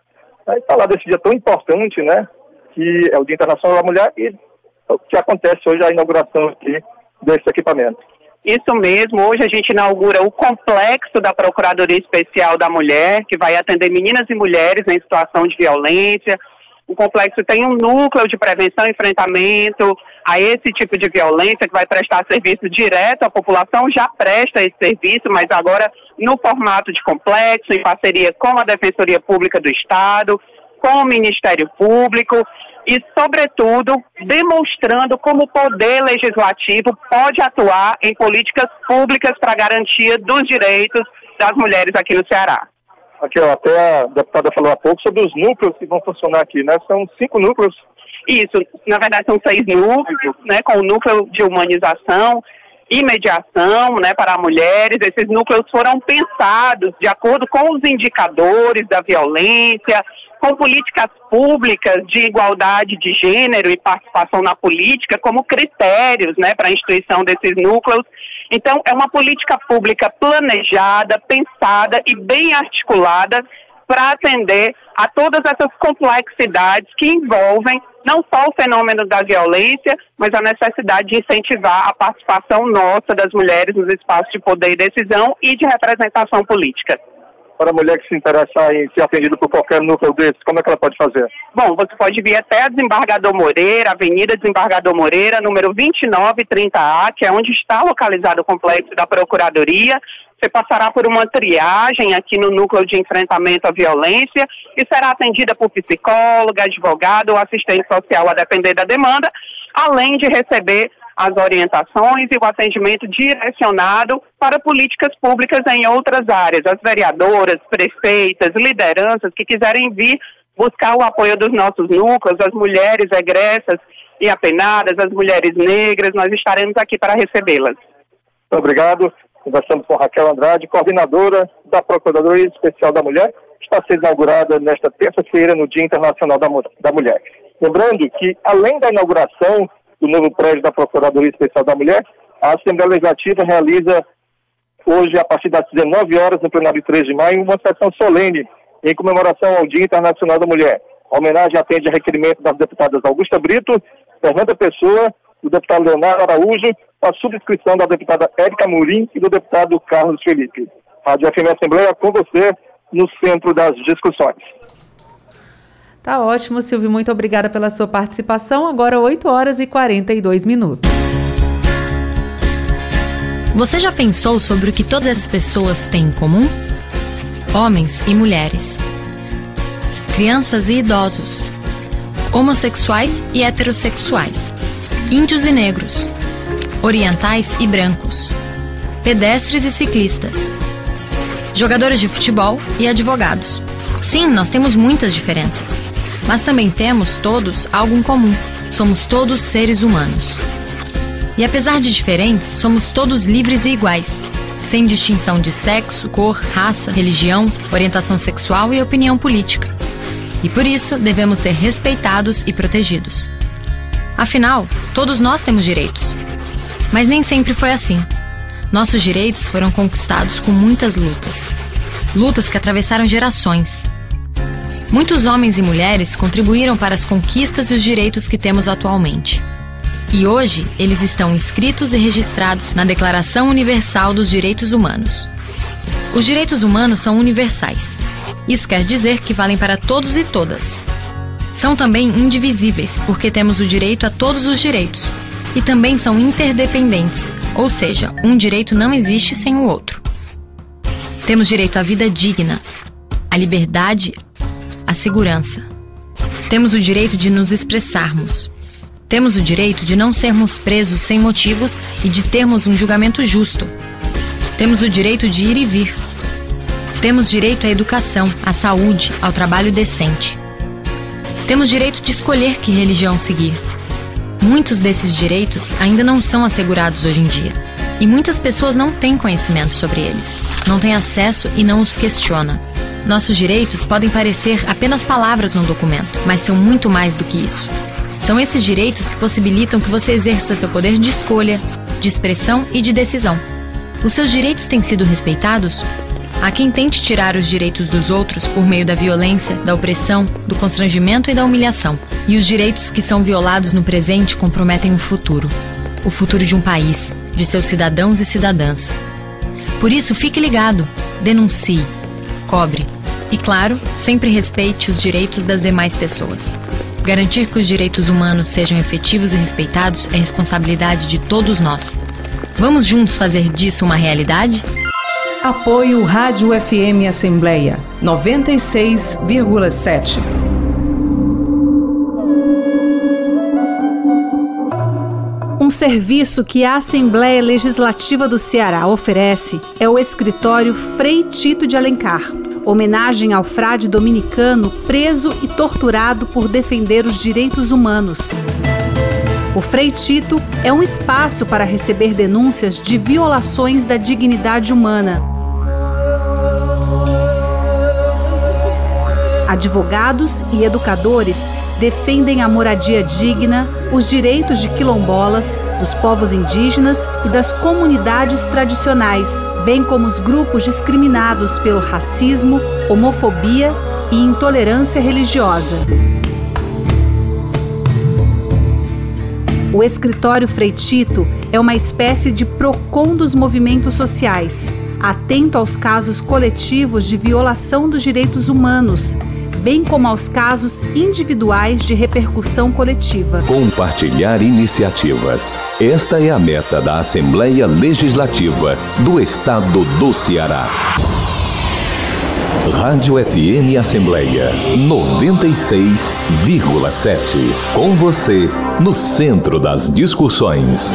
Aí falar desse dia tão importante, né? Que é o Dia Internacional da Mulher e o que acontece hoje a inauguração aqui desse equipamento. Isso mesmo, hoje a gente inaugura o complexo da Procuradoria Especial da Mulher, que vai atender meninas e mulheres em situação de violência. O complexo tem um núcleo de prevenção e enfrentamento a esse tipo de violência, que vai prestar serviço direto à população, já presta esse serviço, mas agora no formato de complexo, em parceria com a Defensoria Pública do Estado, com o Ministério Público e, sobretudo, demonstrando como o poder legislativo pode atuar em políticas públicas para a garantia dos direitos das mulheres aqui no Ceará. Aqui, ó, até a deputada falou há pouco sobre os núcleos que vão funcionar aqui, né? São cinco núcleos. Isso, na verdade são seis núcleos, né? Com o núcleo de humanização e mediação, né? Para mulheres. Esses núcleos foram pensados de acordo com os indicadores da violência, com políticas públicas de igualdade de gênero e participação na política como critérios né, para a instituição desses núcleos. Então, é uma política pública planejada, pensada e bem articulada para atender a todas essas complexidades que envolvem não só o fenômeno da violência, mas a necessidade de incentivar a participação nossa das mulheres nos espaços de poder e decisão e de representação política para a mulher que se interessar em ser atendida por qualquer núcleo desses, como é que ela pode fazer? Bom, você pode vir até a Desembargador Moreira, Avenida Desembargador Moreira, número 2930A, que é onde está localizado o complexo da Procuradoria. Você passará por uma triagem aqui no núcleo de enfrentamento à violência e será atendida por psicóloga, advogado ou assistente social, a depender da demanda, além de receber as orientações e o atendimento direcionado para políticas públicas em outras áreas. As vereadoras, prefeitas, lideranças que quiserem vir buscar o apoio dos nossos núcleos, as mulheres egressas e apenadas, as mulheres negras, nós estaremos aqui para recebê-las. Muito obrigado. Conversamos com Raquel Andrade, coordenadora da Procuradoria Especial da Mulher, que está sendo inaugurada nesta terça-feira, no Dia Internacional da Mulher. Lembrando que, além da inauguração do novo prédio da Procuradoria Especial da Mulher, a Assembleia Legislativa realiza hoje, a partir das 19 horas, no plenário 3 de maio, uma sessão solene em comemoração ao Dia Internacional da Mulher. A homenagem atende a requerimento das deputadas Augusta Brito, Fernanda Pessoa, do deputado Leonardo Araújo, a subscrição da deputada Érica Murim e do deputado Carlos Felipe. Rádio FM Assembleia com você no centro das discussões. Tá ótimo, Silvio. Muito obrigada pela sua participação. Agora 8 horas e 42 minutos. Você já pensou sobre o que todas as pessoas têm em comum? Homens e mulheres, crianças e idosos, homossexuais e heterossexuais, índios e negros, orientais e brancos, pedestres e ciclistas, jogadores de futebol e advogados. Sim, nós temos muitas diferenças mas também temos todos algo em comum. Somos todos seres humanos. E apesar de diferentes, somos todos livres e iguais, sem distinção de sexo, cor, raça, religião, orientação sexual e opinião política. E por isso devemos ser respeitados e protegidos. Afinal, todos nós temos direitos. Mas nem sempre foi assim. Nossos direitos foram conquistados com muitas lutas. Lutas que atravessaram gerações Muitos homens e mulheres contribuíram para as conquistas e os direitos que temos atualmente. E hoje eles estão inscritos e registrados na Declaração Universal dos Direitos Humanos. Os direitos humanos são universais. Isso quer dizer que valem para todos e todas. São também indivisíveis, porque temos o direito a todos os direitos. E também são interdependentes, ou seja, um direito não existe sem o outro. Temos direito à vida digna, à liberdade, à segurança. Temos o direito de nos expressarmos. Temos o direito de não sermos presos sem motivos e de termos um julgamento justo. Temos o direito de ir e vir. Temos direito à educação, à saúde, ao trabalho decente. Temos direito de escolher que religião seguir. Muitos desses direitos ainda não são assegurados hoje em dia. E muitas pessoas não têm conhecimento sobre eles, não têm acesso e não os questiona. Nossos direitos podem parecer apenas palavras num documento, mas são muito mais do que isso. São esses direitos que possibilitam que você exerça seu poder de escolha, de expressão e de decisão. Os seus direitos têm sido respeitados? Há quem tente tirar os direitos dos outros por meio da violência, da opressão, do constrangimento e da humilhação. E os direitos que são violados no presente comprometem o futuro o futuro de um país, de seus cidadãos e cidadãs. Por isso, fique ligado, denuncie, cobre e, claro, sempre respeite os direitos das demais pessoas. Garantir que os direitos humanos sejam efetivos e respeitados é responsabilidade de todos nós. Vamos juntos fazer disso uma realidade? Apoio Rádio FM Assembleia 96,7. Um serviço que a Assembleia Legislativa do Ceará oferece é o escritório Frei Tito de Alencar, homenagem ao frade dominicano preso e torturado por defender os direitos humanos. O Frei Tito é um espaço para receber denúncias de violações da dignidade humana Advogados e educadores defendem a moradia digna, os direitos de quilombolas, dos povos indígenas e das comunidades tradicionais, bem como os grupos discriminados pelo racismo, homofobia e intolerância religiosa. O escritório Freitito é uma espécie de PROCON dos movimentos sociais, atento aos casos coletivos de violação dos direitos humanos bem como aos casos individuais de repercussão coletiva. Compartilhar iniciativas. Esta é a meta da Assembleia Legislativa do Estado do Ceará. Rádio FM Assembleia 96,7. Com você, no centro das discussões.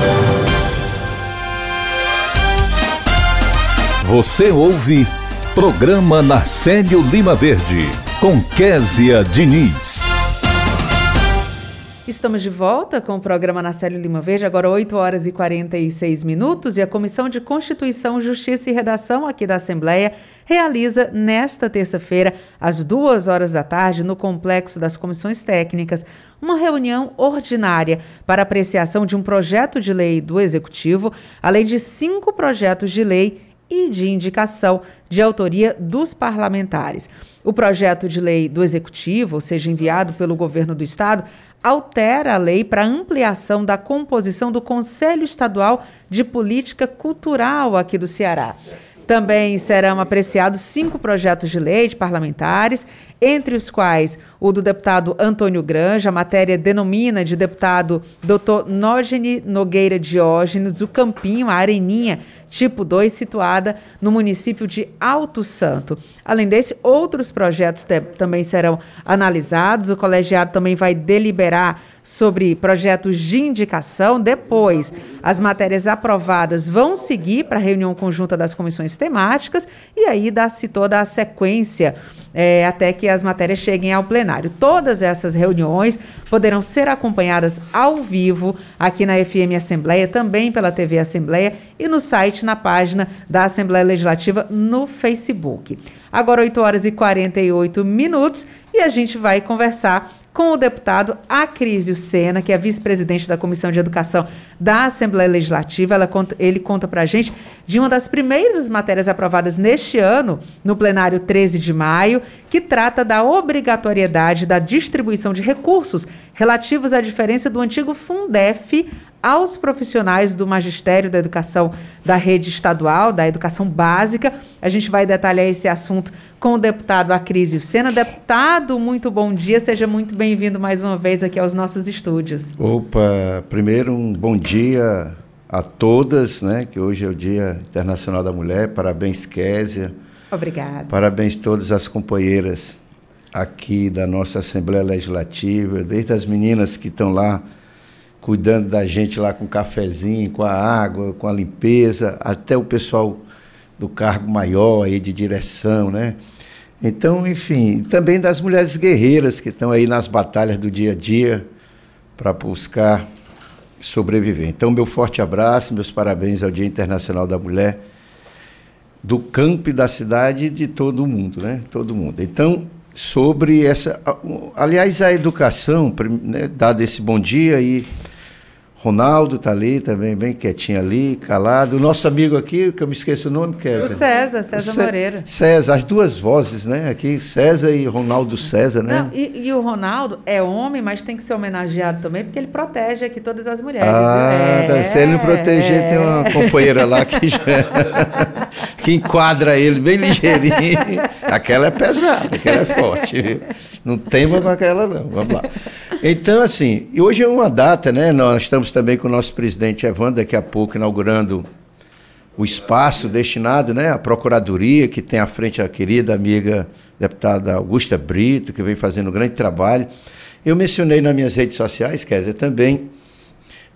Você ouve Programa Narcélio Lima Verde com Késia Diniz. Estamos de volta com o programa Nacélio Lima Verde, agora 8 horas e 46 minutos, e a Comissão de Constituição, Justiça e Redação aqui da Assembleia realiza nesta terça-feira, às duas horas da tarde, no Complexo das Comissões Técnicas, uma reunião ordinária para apreciação de um projeto de lei do Executivo, além de cinco projetos de lei e de indicação de autoria dos parlamentares. O projeto de lei do Executivo, ou seja, enviado pelo governo do Estado, altera a lei para ampliação da composição do Conselho Estadual de Política Cultural aqui do Ceará. Também serão apreciados cinco projetos de lei de parlamentares, entre os quais o do deputado Antônio Granja, a matéria denomina de deputado Dr. Nógene Nogueira Diógenes, o Campinho, a Areninha, tipo 2, situada no município de Alto Santo. Além desse, outros projetos também serão analisados. O colegiado também vai deliberar sobre projetos de indicação. Depois, as matérias aprovadas vão seguir para a reunião conjunta das comissões temáticas e aí dá-se toda a sequência é, até que as matérias cheguem ao plenário. Todas essas reuniões poderão ser acompanhadas ao vivo aqui na FM Assembleia, também pela TV Assembleia e no site, na página da Assembleia Legislativa no Facebook. Agora, 8 horas e 48 minutos e a gente vai conversar com o deputado Acrísio Sena, que é vice-presidente da Comissão de Educação da Assembleia Legislativa. Conta, ele conta para a gente de uma das primeiras matérias aprovadas neste ano, no plenário 13 de maio, que trata da obrigatoriedade da distribuição de recursos relativos à diferença do antigo Fundef aos profissionais do magistério da educação da rede estadual, da educação básica. A gente vai detalhar esse assunto com o deputado Acrísio Sena. Deputado, muito bom dia, seja muito bem-vindo mais uma vez aqui aos nossos estúdios. Opa, primeiro um bom dia a todas, né, que hoje é o Dia Internacional da Mulher. Parabéns, Késia. Obrigada. Parabéns a todas as companheiras aqui da nossa Assembleia Legislativa, desde as meninas que estão lá cuidando da gente lá com o cafezinho, com a água, com a limpeza, até o pessoal do cargo maior aí de direção, né? Então, enfim, também das mulheres guerreiras que estão aí nas batalhas do dia a dia para buscar sobreviver. Então, meu forte abraço, meus parabéns ao Dia Internacional da Mulher, do campo e da cidade de todo mundo, né? Todo mundo. Então, sobre essa. Aliás, a educação, né, dado esse bom dia e Ronaldo está ali também, bem quietinho ali, calado. O nosso amigo aqui, que eu me esqueço o nome, que é. O César, César o Moreira. César, as duas vozes, né? Aqui, César e Ronaldo César, né? Não, e, e, o Ronaldo é homem, mas tem que ser homenageado também, porque ele protege aqui todas as mulheres. Ah, é, se ele não proteger, é. tem uma companheira lá que, já, que enquadra ele bem ligeirinho. Aquela é pesada, aquela é forte, viu? Não tema com aquela, não. Vamos lá. Então, assim, hoje é uma data, né? Nós estamos também com o nosso presidente Evandro, daqui a pouco, inaugurando o espaço destinado né, à Procuradoria, que tem à frente a querida amiga deputada Augusta Brito, que vem fazendo um grande trabalho. Eu mencionei nas minhas redes sociais, Kézia, também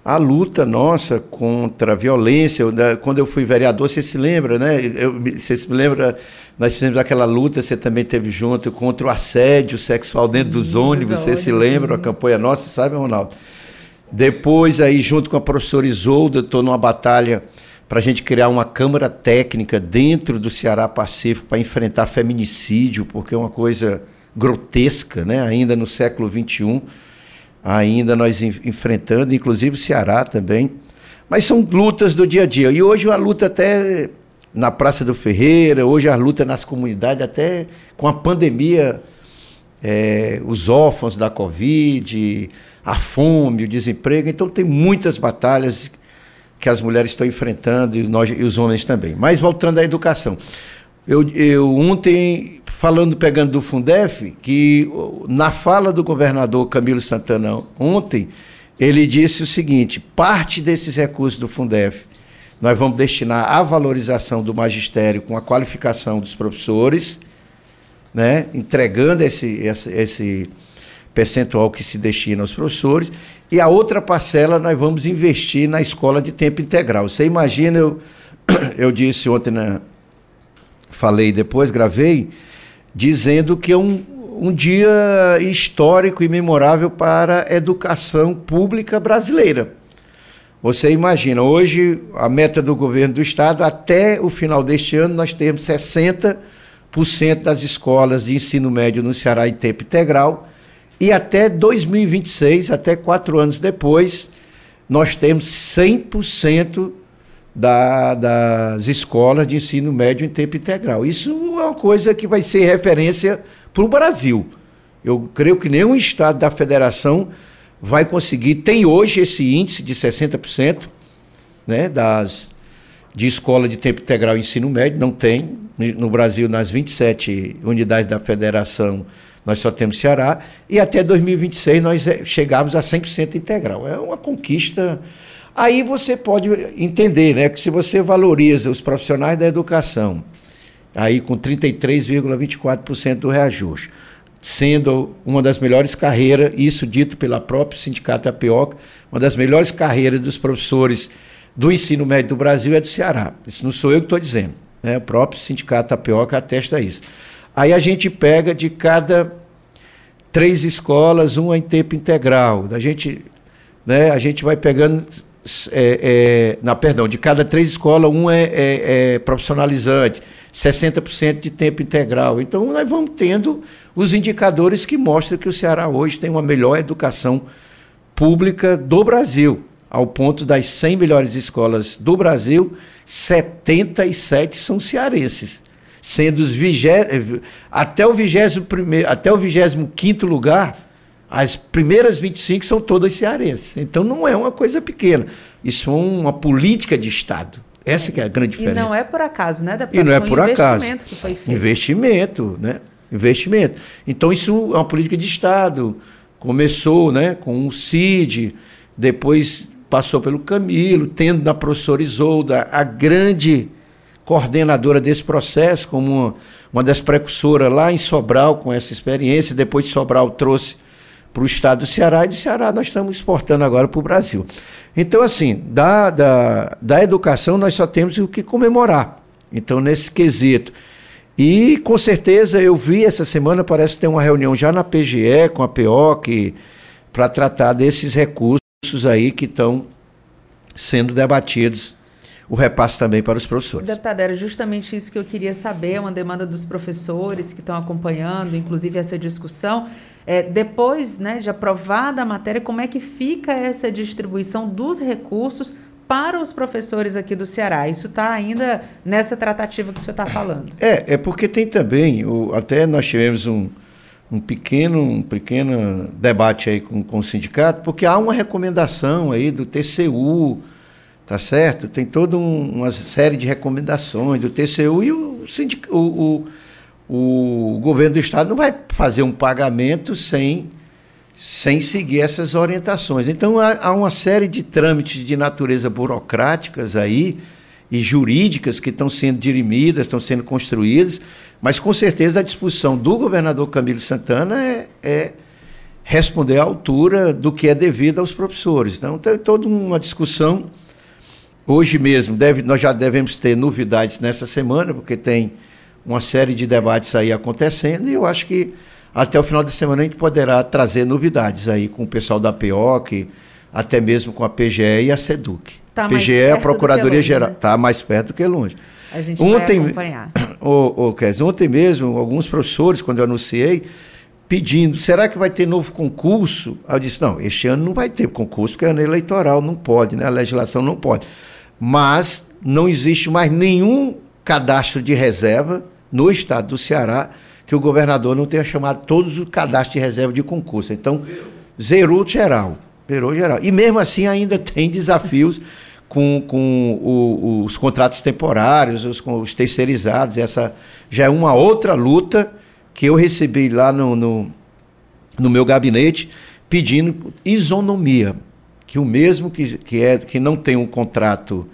a luta nossa contra a violência. Quando eu fui vereador, você se lembra, né? Eu, você se lembra, nós fizemos aquela luta, você também teve junto contra o assédio sexual dentro dos ônibus, você se lembra, a campanha nossa, sabe, Ronaldo? Depois, aí, junto com a professora Isolda, estou numa batalha para a gente criar uma câmara técnica dentro do Ceará Pacífico para enfrentar feminicídio, porque é uma coisa grotesca, né? ainda no século XXI ainda nós enfrentando, inclusive o Ceará também. Mas são lutas do dia a dia. E hoje a luta até na Praça do Ferreira, hoje a luta nas comunidades, até com a pandemia, é, os órfãos da Covid, a fome, o desemprego. Então tem muitas batalhas que as mulheres estão enfrentando e, nós, e os homens também. Mas voltando à educação. Eu, eu ontem falando, pegando do Fundef, que na fala do governador Camilo Santana ontem, ele disse o seguinte: parte desses recursos do Fundef nós vamos destinar à valorização do magistério com a qualificação dos professores, né, entregando esse, esse, esse percentual que se destina aos professores, e a outra parcela nós vamos investir na escola de tempo integral. Você imagina, eu, eu disse ontem, falei depois, gravei, dizendo que é um, um dia histórico e memorável para a educação pública brasileira. Você imagina, hoje a meta do governo do estado, até o final deste ano, nós temos 60% das escolas de ensino médio no Ceará em tempo integral, e até 2026, até quatro anos depois, nós temos 100% da, das escolas de ensino médio em tempo integral. Isso é uma coisa que vai ser referência para o Brasil. Eu creio que nenhum estado da federação vai conseguir. Tem hoje esse índice de 60% né, das, de escola de tempo integral ensino médio, não tem. No Brasil, nas 27 unidades da federação, nós só temos Ceará. E até 2026 nós eh, chegamos a 100% integral. É uma conquista Aí você pode entender, né, que se você valoriza os profissionais da educação, aí com 33,24% do reajuste, sendo uma das melhores carreiras, isso dito pela própria Sindicato Apioca, uma das melhores carreiras dos professores do ensino médio do Brasil é do Ceará. Isso não sou eu que estou dizendo, né? o próprio Sindicato Tapioca atesta isso. Aí a gente pega de cada três escolas, uma em tempo integral. A gente, né, a gente vai pegando é, é, na perdão, de cada três escolas, um é, é, é profissionalizante, 60% de tempo integral. Então, nós vamos tendo os indicadores que mostram que o Ceará hoje tem uma melhor educação pública do Brasil. Ao ponto das 100 melhores escolas do Brasil, 77 são cearenses, sendo os vigé... até o 21 até o 25 lugar as primeiras 25 são todas cearenses. Então não é uma coisa pequena. Isso é uma política de Estado. Essa que é a grande diferença. E não é por acaso, né, deputado? E não é por um acaso. investimento que foi feito. Investimento, né? Investimento. Então isso é uma política de Estado. Começou, né, com o CID, depois passou pelo Camilo, tendo na professora Isolda a grande coordenadora desse processo, como uma, das precursoras lá em Sobral com essa experiência. Depois de Sobral trouxe para o estado do Ceará e do Ceará nós estamos exportando agora para o Brasil. Então, assim, da, da, da educação nós só temos o que comemorar. Então, nesse quesito. E com certeza eu vi essa semana, parece que tem uma reunião já na PGE com a POC para tratar desses recursos aí que estão sendo debatidos o repasse também para os professores. Deputada, era justamente isso que eu queria saber, uma demanda dos professores que estão acompanhando, inclusive essa discussão. É, depois né, de aprovada a matéria, como é que fica essa distribuição dos recursos para os professores aqui do Ceará? Isso está ainda nessa tratativa que o senhor está falando. É, é porque tem também, o, até nós tivemos um, um pequeno, um pequeno debate aí com, com o sindicato, porque há uma recomendação aí do TCU, tá certo? Tem toda um, uma série de recomendações do TCU e o, sindic, o, o, o, governo do estado não vai fazer um pagamento sem, sem seguir essas orientações. Então há, há uma série de trâmites de natureza burocráticas aí e jurídicas que estão sendo dirimidas, estão sendo construídas, mas com certeza a disposição do governador Camilo Santana é, é responder à altura do que é devido aos professores. Então tem toda uma discussão Hoje mesmo, deve, nós já devemos ter novidades nessa semana, porque tem uma série de debates aí acontecendo, e eu acho que até o final da semana a gente poderá trazer novidades aí com o pessoal da POC, até mesmo com a PGE e a SEDUC. Tá PGE é a Procuradoria Geral. Está né? mais perto do que longe. A gente ontem, vai acompanhar. O, Kes, ontem mesmo, alguns professores, quando eu anunciei, pedindo, será que vai ter novo concurso? Eu disse, não, este ano não vai ter concurso, porque é ano eleitoral, não pode, né? a legislação não pode mas não existe mais nenhum cadastro de reserva no estado do Ceará que o governador não tenha chamado todos os cadastros de reserva de concurso. Então, zerou geral. Zerou geral. E mesmo assim ainda tem desafios com, com o, os contratos temporários, os, os terceirizados. Essa já é uma outra luta que eu recebi lá no, no, no meu gabinete pedindo isonomia que o mesmo que, que, é, que não tem um contrato,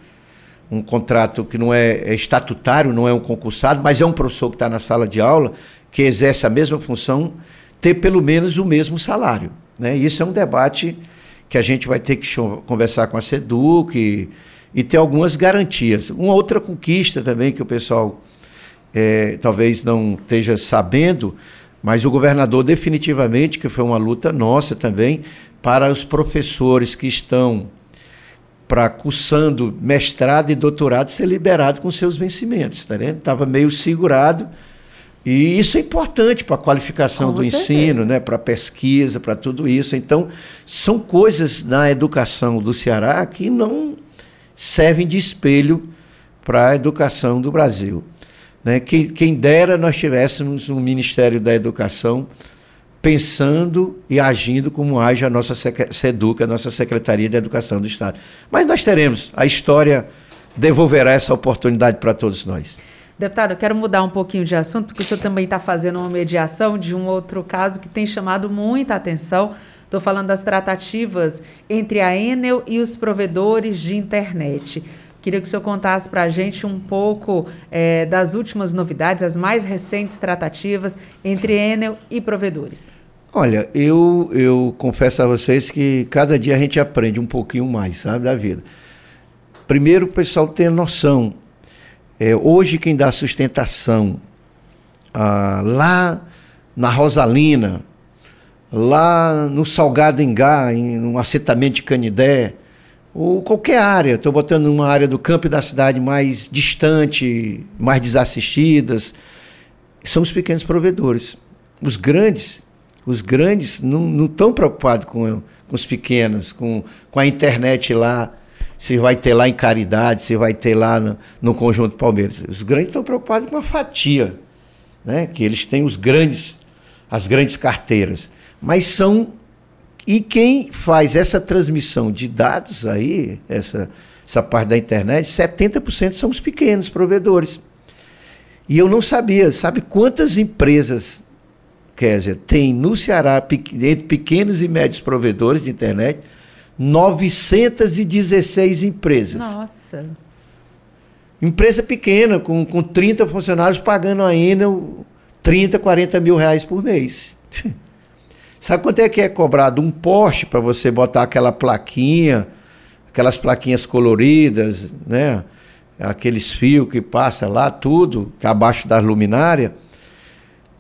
um contrato que não é, é estatutário, não é um concursado, mas é um professor que está na sala de aula, que exerce a mesma função, ter pelo menos o mesmo salário. Né? Isso é um debate que a gente vai ter que conversar com a SEDUC e, e ter algumas garantias. Uma outra conquista também que o pessoal é, talvez não esteja sabendo, mas o governador definitivamente, que foi uma luta nossa também, para os professores que estão para cursando mestrado e doutorado ser liberado com seus vencimentos, tá Estava meio segurado. E isso é importante para a qualificação com do certeza. ensino, né? para a pesquisa, para tudo isso. Então, são coisas na educação do Ceará que não servem de espelho para a educação do Brasil. Né? Quem, quem dera nós tivéssemos um Ministério da Educação pensando e agindo como age a nossa SEDUC, a nossa Secretaria de Educação do Estado. Mas nós teremos, a história devolverá essa oportunidade para todos nós. Deputado, eu quero mudar um pouquinho de assunto, porque o senhor também está fazendo uma mediação de um outro caso que tem chamado muita atenção. Estou falando das tratativas entre a Enel e os provedores de internet. Queria que o senhor contasse para a gente um pouco é, das últimas novidades, as mais recentes tratativas entre Enel e provedores. Olha, eu, eu confesso a vocês que cada dia a gente aprende um pouquinho mais, sabe, da vida. Primeiro, o pessoal tem noção. É, hoje, quem dá sustentação ah, lá na Rosalina, lá no Salgado Engá, em um assentamento de Canidé, ou qualquer área, estou botando uma área do campo e da cidade mais distante, mais desassistidas, são os pequenos provedores. Os grandes, os grandes não estão preocupados com, com os pequenos, com, com a internet lá, se vai ter lá em Caridade, se vai ter lá no, no Conjunto Palmeiras. Os grandes estão preocupados com a fatia, né? que eles têm os grandes, as grandes carteiras. Mas são E quem faz essa transmissão de dados aí, essa, essa parte da internet, 70% são os pequenos provedores. E eu não sabia, sabe quantas empresas, Kézia, tem no Ceará, entre pequenos e médios provedores de internet? 916 empresas. Nossa. Empresa pequena, com, com 30 funcionários, pagando a Enel 30, 40 mil reais por mês. Sabe quanto é que é cobrado um poste para você botar aquela plaquinha, aquelas plaquinhas coloridas, né? aqueles fios que passa lá, tudo, que é abaixo da luminária,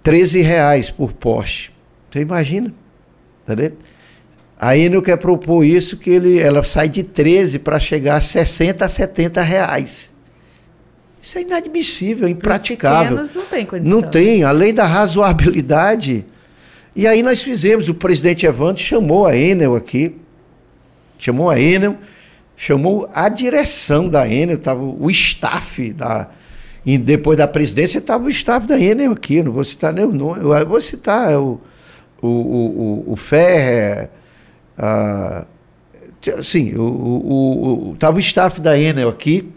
13 reais por poste. Você imagina? Tá vendo? A Enel quer propor isso, que ele, ela sai de 13 para chegar a 60 a 70 reais. Isso é inadmissível, é impraticável. Os não tem condição. Não tem, a lei da razoabilidade. E aí nós fizemos, o presidente Evandro chamou a Enel aqui, chamou a Enel, chamou a direção da Enel, estava o staff da. E depois da presidência estava o staff da Enel aqui, não vou citar nem o nome, eu vou citar o, o, o, o Ferrer, a, sim, o, o, o, estava o staff da Enel aqui,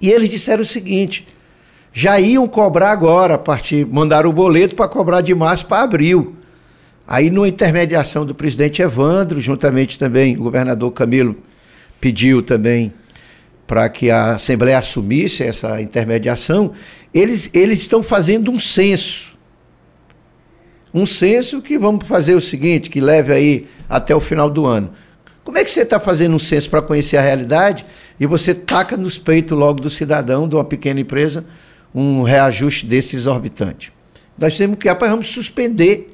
e eles disseram o seguinte: já iam cobrar agora, a partir, mandaram o boleto para cobrar de março para abril. Aí, numa intermediação do presidente Evandro, juntamente também o governador Camilo pediu também para que a Assembleia assumisse essa intermediação, eles, eles estão fazendo um censo. Um censo que vamos fazer o seguinte, que leve aí até o final do ano. Como é que você está fazendo um censo para conhecer a realidade e você taca nos peitos logo do cidadão, de uma pequena empresa, um reajuste desse exorbitante? Nós temos que, vamos suspender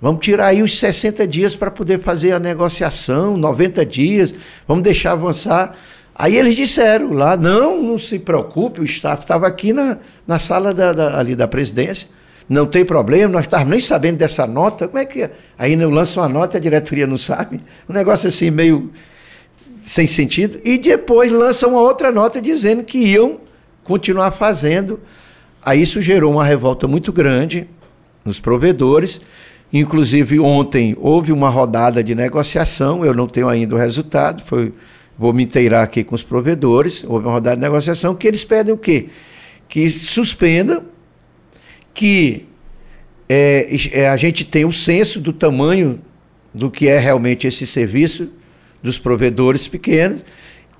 Vamos tirar aí os 60 dias para poder fazer a negociação, 90 dias, vamos deixar avançar. Aí eles disseram lá, não, não se preocupe, o staff estava aqui na, na sala da, da, ali da presidência, não tem problema, nós estávamos nem sabendo dessa nota, como é que é? Aí eu lanço uma nota, a diretoria não sabe, um negócio assim meio sem sentido, e depois lançam uma outra nota dizendo que iam continuar fazendo. Aí isso gerou uma revolta muito grande nos provedores, Inclusive, ontem houve uma rodada de negociação, eu não tenho ainda o resultado, foi, vou me inteirar aqui com os provedores, houve uma rodada de negociação que eles pedem o quê? Que suspenda, que é, é, a gente tenha o senso do tamanho do que é realmente esse serviço dos provedores pequenos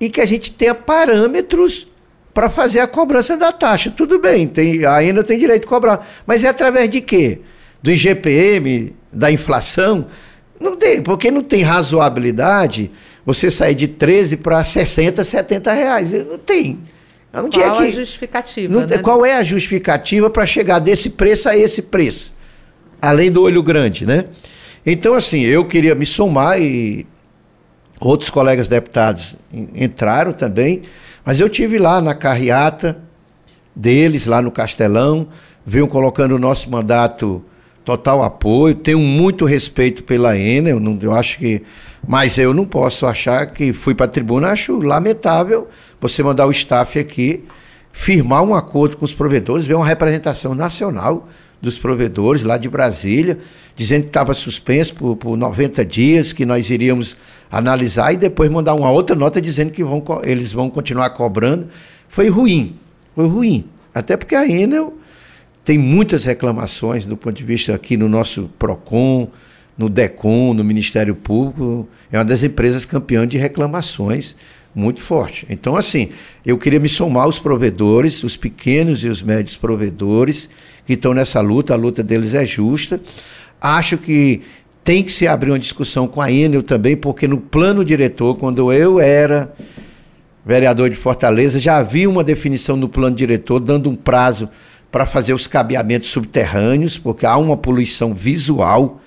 e que a gente tenha parâmetros para fazer a cobrança da taxa. Tudo bem, tem, ainda tem direito de cobrar, mas é através de quê? do IGPM, da inflação. Não tem, porque não tem razoabilidade você sair de 13 para 60, 70 reais. Não tem. Onde qual é que, a justificativa? Não, né? Qual é a justificativa para chegar desse preço a esse preço? Além do olho grande, né? Então, assim, eu queria me somar e outros colegas deputados entraram também, mas eu tive lá na carreata deles, lá no Castelão, vinham colocando o nosso mandato total apoio, tenho muito respeito pela Enel, não, eu acho que. Mas eu não posso achar que fui para a tribuna, acho lamentável você mandar o staff aqui firmar um acordo com os provedores, ver uma representação nacional dos provedores lá de Brasília, dizendo que estava suspenso por, por 90 dias, que nós iríamos analisar e depois mandar uma outra nota dizendo que vão, eles vão continuar cobrando. Foi ruim, foi ruim. Até porque a Enel tem muitas reclamações do ponto de vista aqui no nosso PROCON, no DECOM, no Ministério Público. É uma das empresas campeã de reclamações muito forte. Então, assim, eu queria me somar aos provedores, os pequenos e os médios provedores que estão nessa luta, a luta deles é justa. Acho que tem que se abrir uma discussão com a Enel também, porque no plano diretor, quando eu era vereador de Fortaleza, já havia uma definição no plano diretor dando um prazo para fazer os cabeamentos subterrâneos, porque há uma poluição visual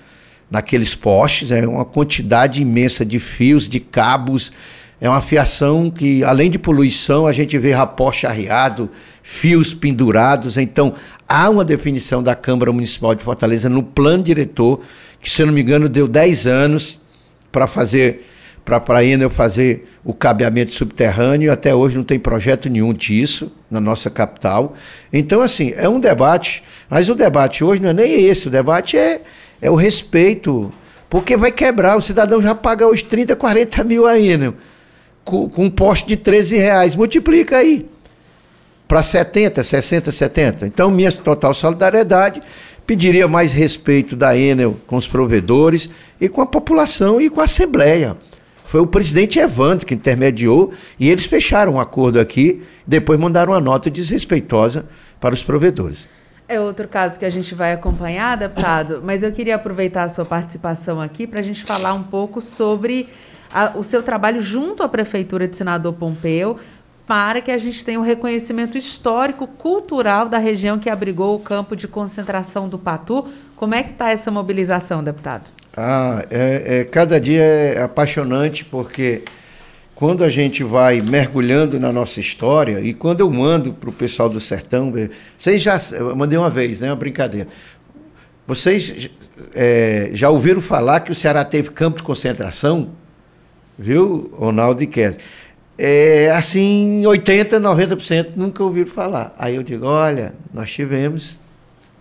naqueles postes, é uma quantidade imensa de fios, de cabos, é uma fiação que, além de poluição, a gente vê rapocha arriado, fios pendurados. Então, há uma definição da Câmara Municipal de Fortaleza no plano diretor, que, se eu não me engano, deu 10 anos para fazer para a Enel fazer o cabeamento subterrâneo. Até hoje não tem projeto nenhum disso na nossa capital. Então, assim, é um debate, mas o debate hoje não é nem esse, o debate é, é o respeito. Porque vai quebrar, o cidadão já paga os 30, 40 mil aí, né? Com, com um poste de 13 reais. Multiplica aí. Para 70, 60, 70. Então, minha total solidariedade. Pediria mais respeito da Enel com os provedores e com a população e com a Assembleia. Foi o presidente Evandro que intermediou e eles fecharam um acordo aqui, depois mandaram uma nota desrespeitosa para os provedores. É outro caso que a gente vai acompanhar, deputado, mas eu queria aproveitar a sua participação aqui para a gente falar um pouco sobre a, o seu trabalho junto à Prefeitura de Senador Pompeu para que a gente tenha um reconhecimento histórico, cultural da região que abrigou o campo de concentração do Patu. Como é que está essa mobilização, deputado? Ah, é, é, cada dia é apaixonante porque quando a gente vai mergulhando na nossa história, e quando eu mando para o pessoal do sertão, vocês já. Eu mandei uma vez, né? Uma brincadeira. Vocês é, já ouviram falar que o Ceará teve campo de concentração? Viu, Ronaldo e Kessler? É, assim, 80%, 90% nunca ouviram falar. Aí eu digo: olha, nós tivemos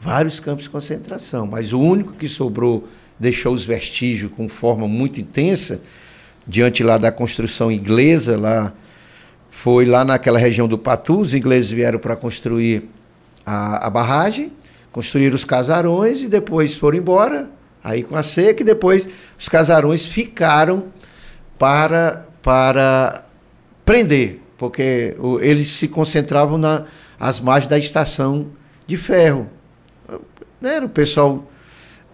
vários campos de concentração, mas o único que sobrou, deixou os vestígios com forma muito intensa, diante lá da construção inglesa, lá foi lá naquela região do Patu, os ingleses vieram para construir a, a, barragem, construíram os casarões e depois foram embora, aí com a seca, e depois os casarões ficaram para, para prender, porque eles se concentravam nas na, margens da estação de ferro. Era o pessoal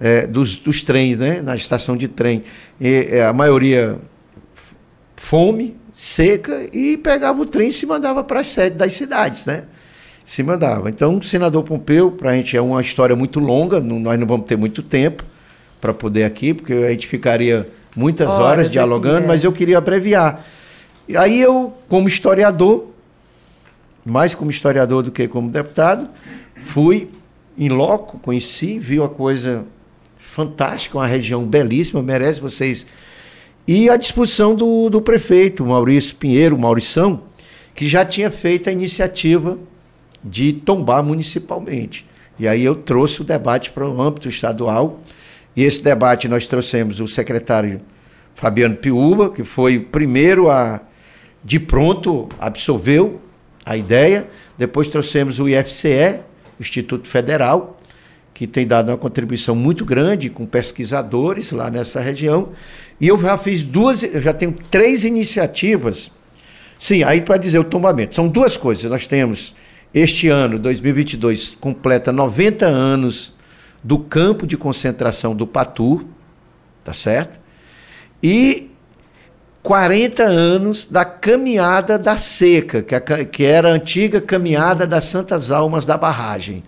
é, dos, dos trens, né? na estação de trem. E, é, a maioria fome, seca, e pegava o trem e se mandava para as sedes das cidades, né? Se mandava. Então, o senador Pompeu, para a gente é uma história muito longa, não, nós não vamos ter muito tempo para poder aqui, porque a gente ficaria muitas horas, horas dialogando, mas eu queria abreviar. E aí eu, como historiador, mais como historiador do que como deputado, fui em loco, conheci, vi uma coisa fantástica, uma região belíssima, merece vocês e a disposição do, do prefeito, Maurício Pinheiro, Maurição, que já tinha feito a iniciativa de tombar municipalmente. E aí eu trouxe o debate para o âmbito estadual. E esse debate nós trouxemos o secretário Fabiano Piúba, que foi o primeiro a, de pronto, absorveu a ideia. Depois trouxemos o IFCE, Instituto Federal, que tem dado uma contribuição muito grande com pesquisadores lá nessa região. E eu já fiz duas, eu já tenho três iniciativas. Sim, aí para dizer o tombamento. São duas coisas. Nós temos este ano, 2022, completa 90 anos do campo de concentração do Patu, tá certo? E 40 anos da caminhada da seca, que, é que era a antiga caminhada das Santas Almas da Barragem,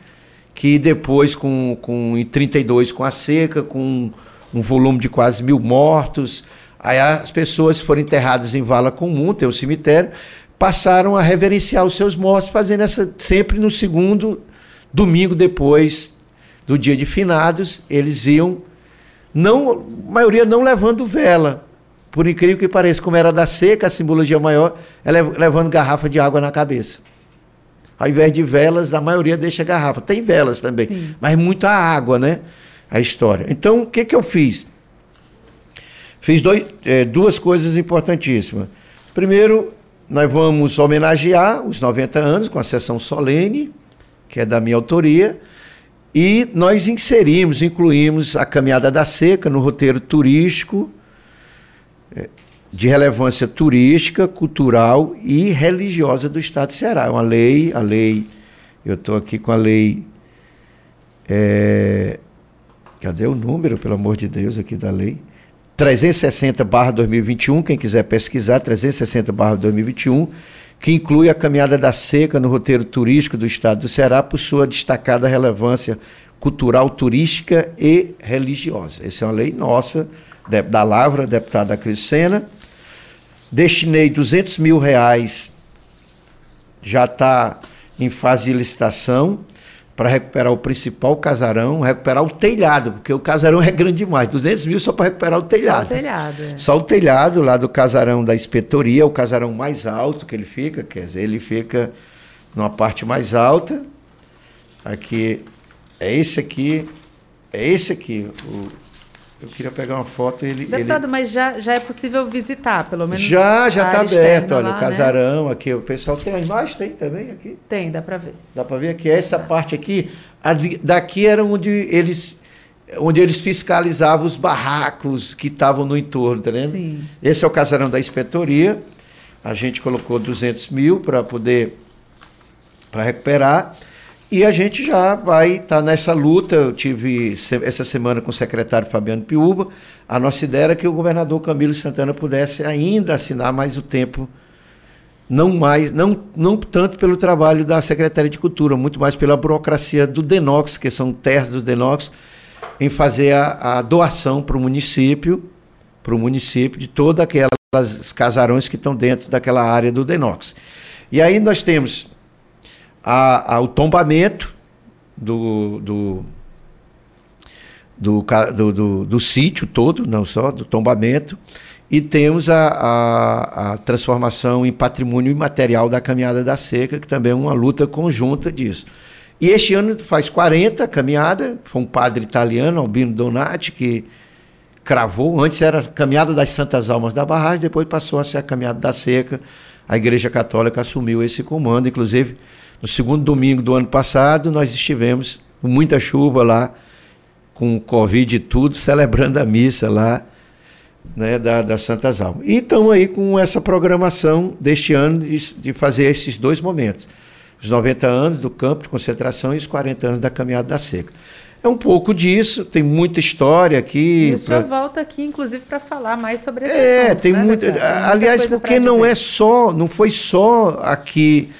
que depois, com, com, em 32, com a seca, com um volume de quase mil mortos. Aí as pessoas foram enterradas em vala comum, tem o cemitério, passaram a reverenciar os seus mortos, fazendo essa sempre no segundo domingo depois do dia de finados, eles iam, não, a maioria não levando vela, por incrível que pareça, como era da seca, a simbologia maior, é levando garrafa de água na cabeça. Ao invés de velas, a maioria deixa garrafa. Tem velas também, Sim. mas muita água, né? a história. Então, o que, que eu fiz? Fiz dois, é, duas coisas importantíssimas. Primeiro, nós vamos homenagear os 90 anos com a sessão solene, que é da minha autoria, e nós inserimos, incluímos a Caminhada da Seca no roteiro turístico, de relevância turística, cultural e religiosa do Estado de Ceará. É uma lei, a lei, eu estou aqui com a lei é, Cadê o número, pelo amor de Deus, aqui da lei? 360 barra 2021, quem quiser pesquisar, 360 barra 2021, que inclui a caminhada da seca no roteiro turístico do estado do Ceará por sua destacada relevância cultural, turística e religiosa. Essa é uma lei nossa, da Lavra, deputada Cris Sena. Destinei 200 mil reais, já está em fase de licitação para recuperar o principal casarão, recuperar o telhado, porque o casarão é grande demais, 200 mil só para recuperar o telhado. Só o telhado. É. Só o telhado lá do casarão da inspetoria, o casarão mais alto que ele fica, quer dizer, ele fica numa parte mais alta. Aqui é esse aqui, é esse aqui, o Eu queria pegar uma foto ele. Deputado, ele... mas já, já é possível visitar, pelo menos. Já, já está aberto. Olha, lá, o casarão né? aqui. O pessoal tem a imagem, tem também aqui? Tem, dá para ver. Dá para ver aqui. Essa parte aqui, daqui era onde eles onde eles fiscalizavam os barracos que estavam no entorno, tá vendo? Sim. Esse é o casarão da inspetoria. A gente colocou 200 mil para poder para recuperar. E a gente já vai estar tá nessa luta. Eu tive essa semana com o secretário Fabiano Piúba. A nossa ideia era que o governador Camilo Santana pudesse ainda assinar mais o tempo, não mais, não, não tanto pelo trabalho da Secretaria de Cultura, muito mais pela burocracia do DENOX, que são terras dos DENOX, em fazer a, a doação para o município, para o município de todas aquelas casarões que estão dentro daquela área do DENOX. E aí nós temos a, o tombamento do, do, do, do, do, do sítio todo, não só, do tombamento, e temos a, a, a, transformação em patrimônio imaterial da caminhada da seca, que também é uma luta conjunta disso. E este ano faz 40 caminhada, foi um padre italiano, Albino Donati, que cravou, antes era a caminhada das Santas Almas da Barragem, depois passou a ser a caminhada da seca, a Igreja Católica assumiu esse comando, inclusive no segundo domingo do ano passado, nós estivemos com muita chuva lá, com Covid e tudo, celebrando a missa lá né, da, das Santas Almas. E estamos aí com essa programação deste ano de, de, fazer esses dois momentos. Os 90 anos do campo de concentração e os 40 anos da caminhada da seca. É um pouco disso, tem muita história aqui. E o senhor pra... volta aqui, inclusive, para falar mais sobre esse é, assunto. Tem né, muito, aliás, porque não é só, não foi só aqui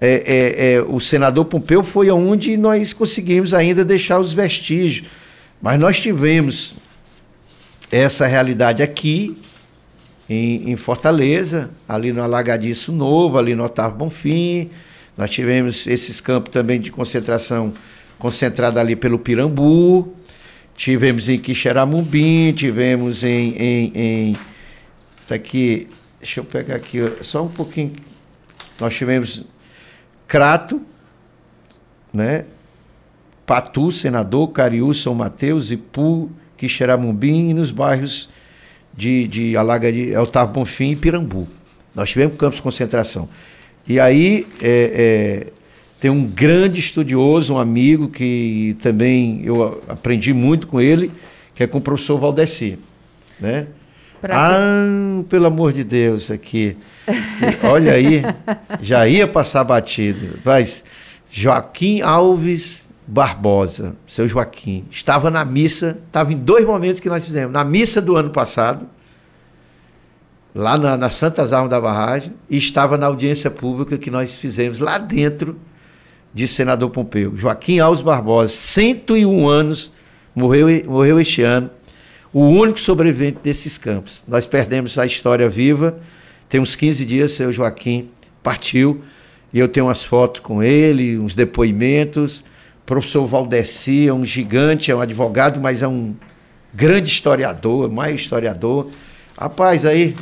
é, é, é, o senador Pompeu foi onde nós conseguimos ainda deixar os vestígios. Mas nós tivemos essa realidade aqui, em, em, Fortaleza, ali no Alagadiço Novo, ali no Otávio Bonfim. Nós tivemos esses campos também de concentração concentrado ali pelo Pirambu. Tivemos em Quixeramobim, tivemos em, em, em. Tá aqui, deixa eu pegar aqui só um pouquinho. Nós tivemos Crato, né? Patu, Senador, Cariú, São Mateus, Ipu, Quixeramobim e nos bairros de, de Alaga de Otávio Bonfim e Pirambu. Nós tivemos campos de concentração. E aí é, é, tem um grande estudioso, um amigo que também eu aprendi muito com ele, que é com o professor Valdeci, né? Pra ah, pelo amor de Deus, aqui. Olha aí, já ia passar batido. Mas Joaquim Alves Barbosa, seu Joaquim, estava na missa, estava em dois momentos que nós fizemos. Na missa do ano passado, lá na, na Santas Almas da Barragem, e estava na audiência pública que nós fizemos lá dentro de Senador Pompeu. Joaquim Alves Barbosa, 101 anos, morreu, morreu este ano o único sobrevivente desses campos. Nós perdemos a história viva. Tem uns 15 dias, seu Joaquim partiu e eu tenho umas fotos com ele, uns depoimentos. O professor Valdeci é um gigante, é um advogado, mas é um grande historiador, mais historiador. Rapaz, aí,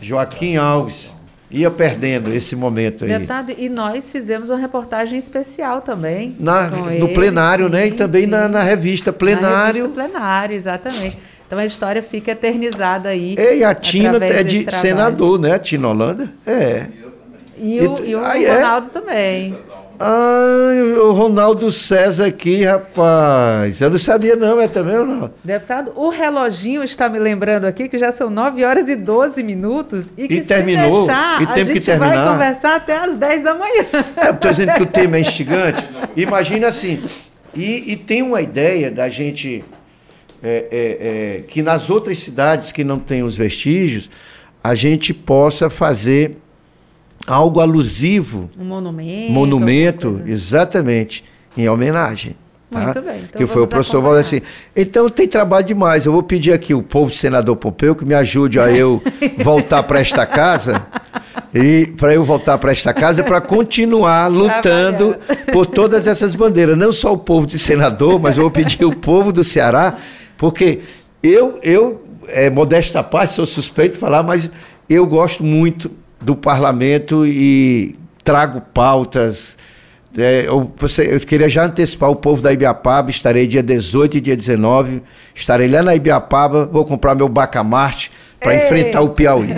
Joaquim Alves ia perdendo esse momento aí. Deputado, e nós fizemos uma reportagem especial também. Na, no ele, plenário, sim, né? E também na, na, revista Plenário. Na revista Plenário, exatamente. Então a história fica eternizada aí. E a Tina é de trabalho. senador, né? A Tina Holanda? É. E o, e, e o ah, Ronaldo é? também. Ah, o Ronaldo César aqui, rapaz. Eu não sabia, não, é também ou não? Deputado, o reloginho está me lembrando aqui que já são 9 horas e 12 minutos e que e terminou, se deixar, e a gente vai conversar até as 10 da manhã. É, estou dizendo que o tema é instigante. Imagina assim, e, e tem uma ideia da gente é, é, é, que nas outras cidades que não têm os vestígios, a gente possa fazer algo alusivo. Um monumento. Monumento, exatamente, em homenagem. Tá? Muito bem. Então que foi o professor Valdeci. Então tem trabalho demais. Eu vou pedir aqui o povo senador Pompeu que me ajude a eu voltar para esta casa. E para eu voltar para esta casa para continuar lutando por todas essas bandeiras. Não só o povo de senador, mas eu vou pedir o povo do Ceará porque eu, eu é, modesta parte, sou suspeito de falar, mas eu gosto muito do parlamento e trago pautas, É, eu, eu queria já antecipar o povo da Ibiapaba, estarei dia 18 e dia 19, estarei lá na Ibiapaba, vou comprar meu bacamarte para enfrentar o Piauí.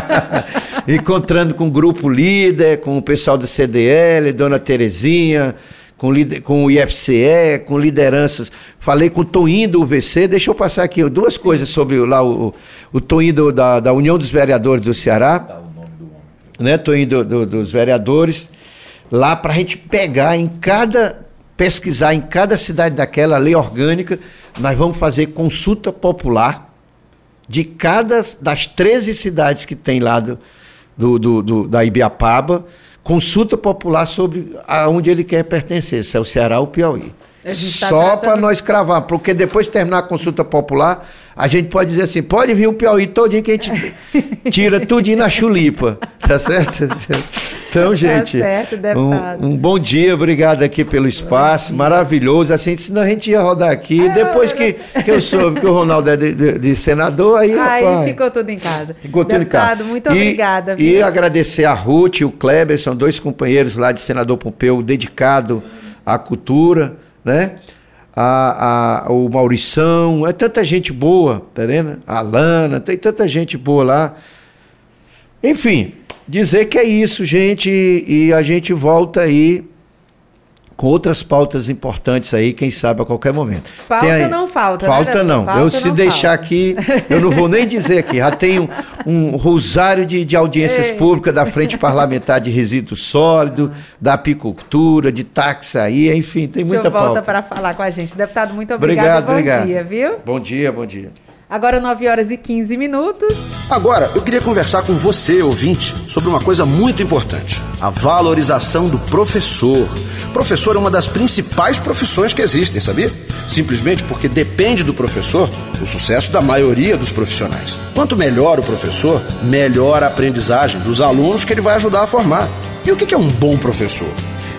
Encontrando com o grupo líder, com o pessoal do CDL, Dona Terezinha, com, com o IFCE, com lideranças. Falei com o Toinho do UVC, deixa eu passar aqui duas coisas sobre lá o, o do, da, da União dos Vereadores do Ceará. Né, Toinho do, do, dos Vereadores, lá para a gente pegar em cada, pesquisar em cada cidade daquela lei orgânica, nós vamos fazer consulta popular de cada das 13 cidades que tem lá do, do, do, do da Ibiapaba, consulta popular sobre aonde ele quer pertencer, se é o Ceará ou o Piauí. Tá Só para nós cravar, porque depois de terminar a consulta popular, a gente pode dizer assim, pode vir o Piauí todinho que a gente tira tudinho na chulipa, tá certo? Então, tá gente, tá certo, um, um, bom dia, obrigado aqui pelo espaço, maravilhoso, assim, senão a gente ia rodar aqui, ah, depois que, que eu soube que o Ronaldo é de, de, de senador, aí, aí rapaz, ficou tudo em casa. Ficou tudo deputado, em casa. muito e, obrigada. Viu? E agradecer a Ruth e o Kleber, são dois companheiros lá de senador Pompeu, dedicado à cultura, né? A, a, o Maurição, é tanta gente boa, tá vendo? A Lana, tem tanta gente boa lá. Enfim, dizer que é isso, gente, e a gente volta aí com outras pautas importantes aí, quem sabe a qualquer momento. Falta aí, não falta, né, Falta né, não. Falta, eu se não deixar falta. aqui, eu não vou nem dizer aqui. Já tenho um, um rosário de, de audiências Ei. públicas da Frente Parlamentar de Resíduo Sólido, da apicultura, de táxi aí, enfim, tem muita pauta. O senhor volta para falar com a gente. Deputado, muito obrigado. Obrigado, bom obrigado. dia, viu? Bom dia, bom dia. Agora 9 horas e 15 minutos. Agora, eu queria conversar com você, ouvinte, sobre uma coisa muito importante: a valorização do professor. Professor é uma das principais profissões que existem, sabia? Simplesmente porque depende do professor o sucesso da maioria dos profissionais. Quanto melhor o professor, melhor a aprendizagem dos alunos que ele vai ajudar a formar. E o que é um bom professor?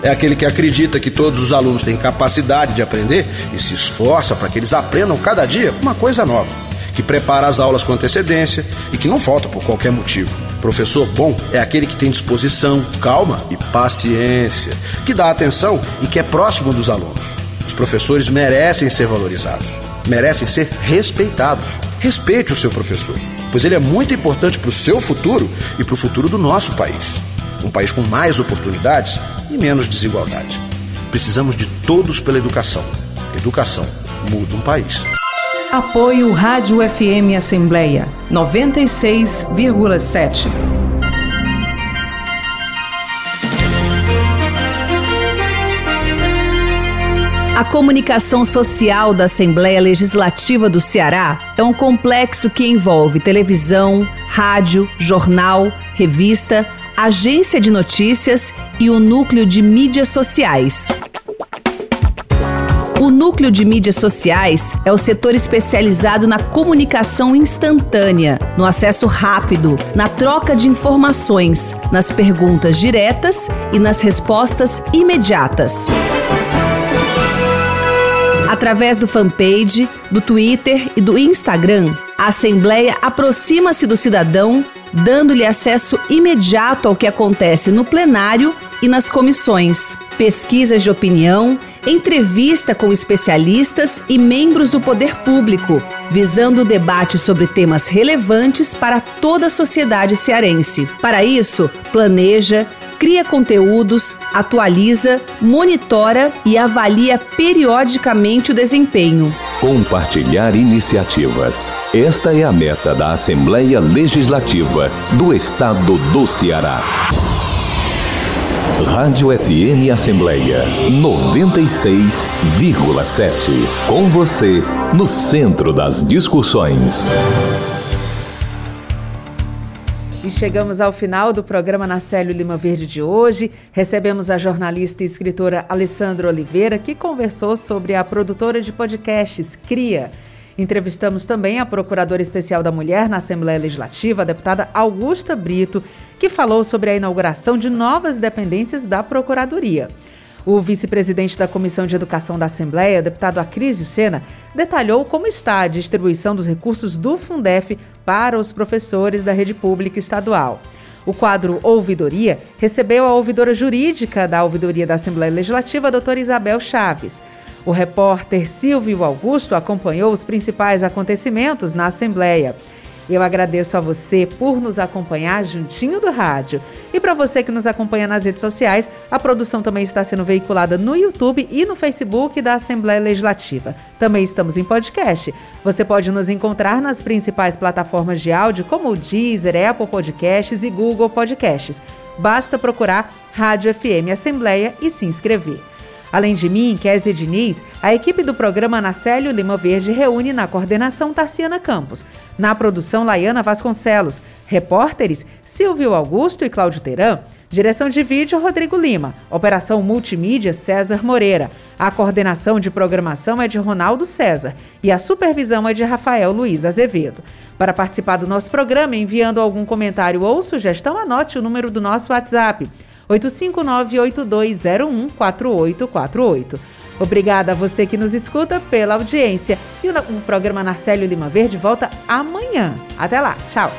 é aquele que acredita que todos os alunos têm capacidade de aprender e se esforça para que eles aprendam cada dia uma coisa nova que prepara as aulas com antecedência e que não falta por qualquer motivo. Professor bom é aquele que tem disposição, calma e paciência, que dá atenção e que é próximo dos alunos. Os professores merecem ser valorizados, merecem ser respeitados. Respeite o seu professor, pois ele é muito importante para o seu futuro e para o futuro do nosso país. Um país com mais oportunidades e menos desigualdade. Precisamos de todos pela educação. Educação muda um país. Apoio Rádio FM Assembleia 96,7. A comunicação social da Assembleia Legislativa do Ceará é um complexo que envolve televisão, rádio, jornal, revista, agência de notícias e o núcleo de mídias sociais. O núcleo de mídias sociais é o setor especializado na comunicação instantânea, no acesso rápido, na troca de informações, nas perguntas diretas e nas respostas imediatas. Através do fanpage, do Twitter e do Instagram, a Assembleia aproxima-se do cidadão, dando-lhe acesso imediato ao que acontece no plenário e nas comissões, pesquisas de opinião entrevista com especialistas e membros do poder público, visando o debate sobre temas relevantes para toda a sociedade cearense. Para isso, planeja, cria conteúdos, atualiza, monitora e avalia periodicamente o desempenho. Compartilhar iniciativas. Esta é a meta da Assembleia Legislativa do Estado do Ceará. Rádio FM Assembleia 96,7. Com você, no centro das discussões. E chegamos ao final do programa Nacélio Lima Verde de hoje. Recebemos a jornalista e escritora Alessandra Oliveira, que conversou sobre a produtora de podcasts Cria. Entrevistamos também a Procuradora Especial da Mulher na Assembleia Legislativa, a deputada Augusta Brito, que falou sobre a inauguração de novas dependências da Procuradoria. O vice-presidente da Comissão de Educação da Assembleia, deputado Acrísio Sena, detalhou como está a distribuição dos recursos do Fundef para os professores da rede pública estadual. O quadro Ouvidoria recebeu a ouvidora jurídica da Ouvidoria da Assembleia Legislativa, a doutora Isabel Chaves. O repórter Silvio Augusto acompanhou os principais acontecimentos na Assembleia. Eu agradeço a você por nos acompanhar juntinho do rádio. E para você que nos acompanha nas redes sociais, a produção também está sendo veiculada no YouTube e no Facebook da Assembleia Legislativa. Também estamos em podcast. Você pode nos encontrar nas principais plataformas de áudio como o Deezer, Apple Podcasts e Google Podcasts. Basta procurar Rádio FM Assembleia e se inscrever. Além de mim, Kézia Diniz, a equipe do programa Nacélio Lima Verde reúne na coordenação Tarciana Campos, na produção Laiana Vasconcelos, repórteres Silvio Augusto e Cláudio Teran, direção de vídeo Rodrigo Lima, operação multimídia César Moreira, a coordenação de programação é de Ronaldo César. E a supervisão é de Rafael Luiz Azevedo. Para participar do nosso programa, enviando algum comentário ou sugestão, anote o número do nosso WhatsApp. 859-8201-4848. Obrigada a você que nos escuta pela audiência. E o, programa Narcélio Lima Verde volta amanhã. Até lá. Tchau.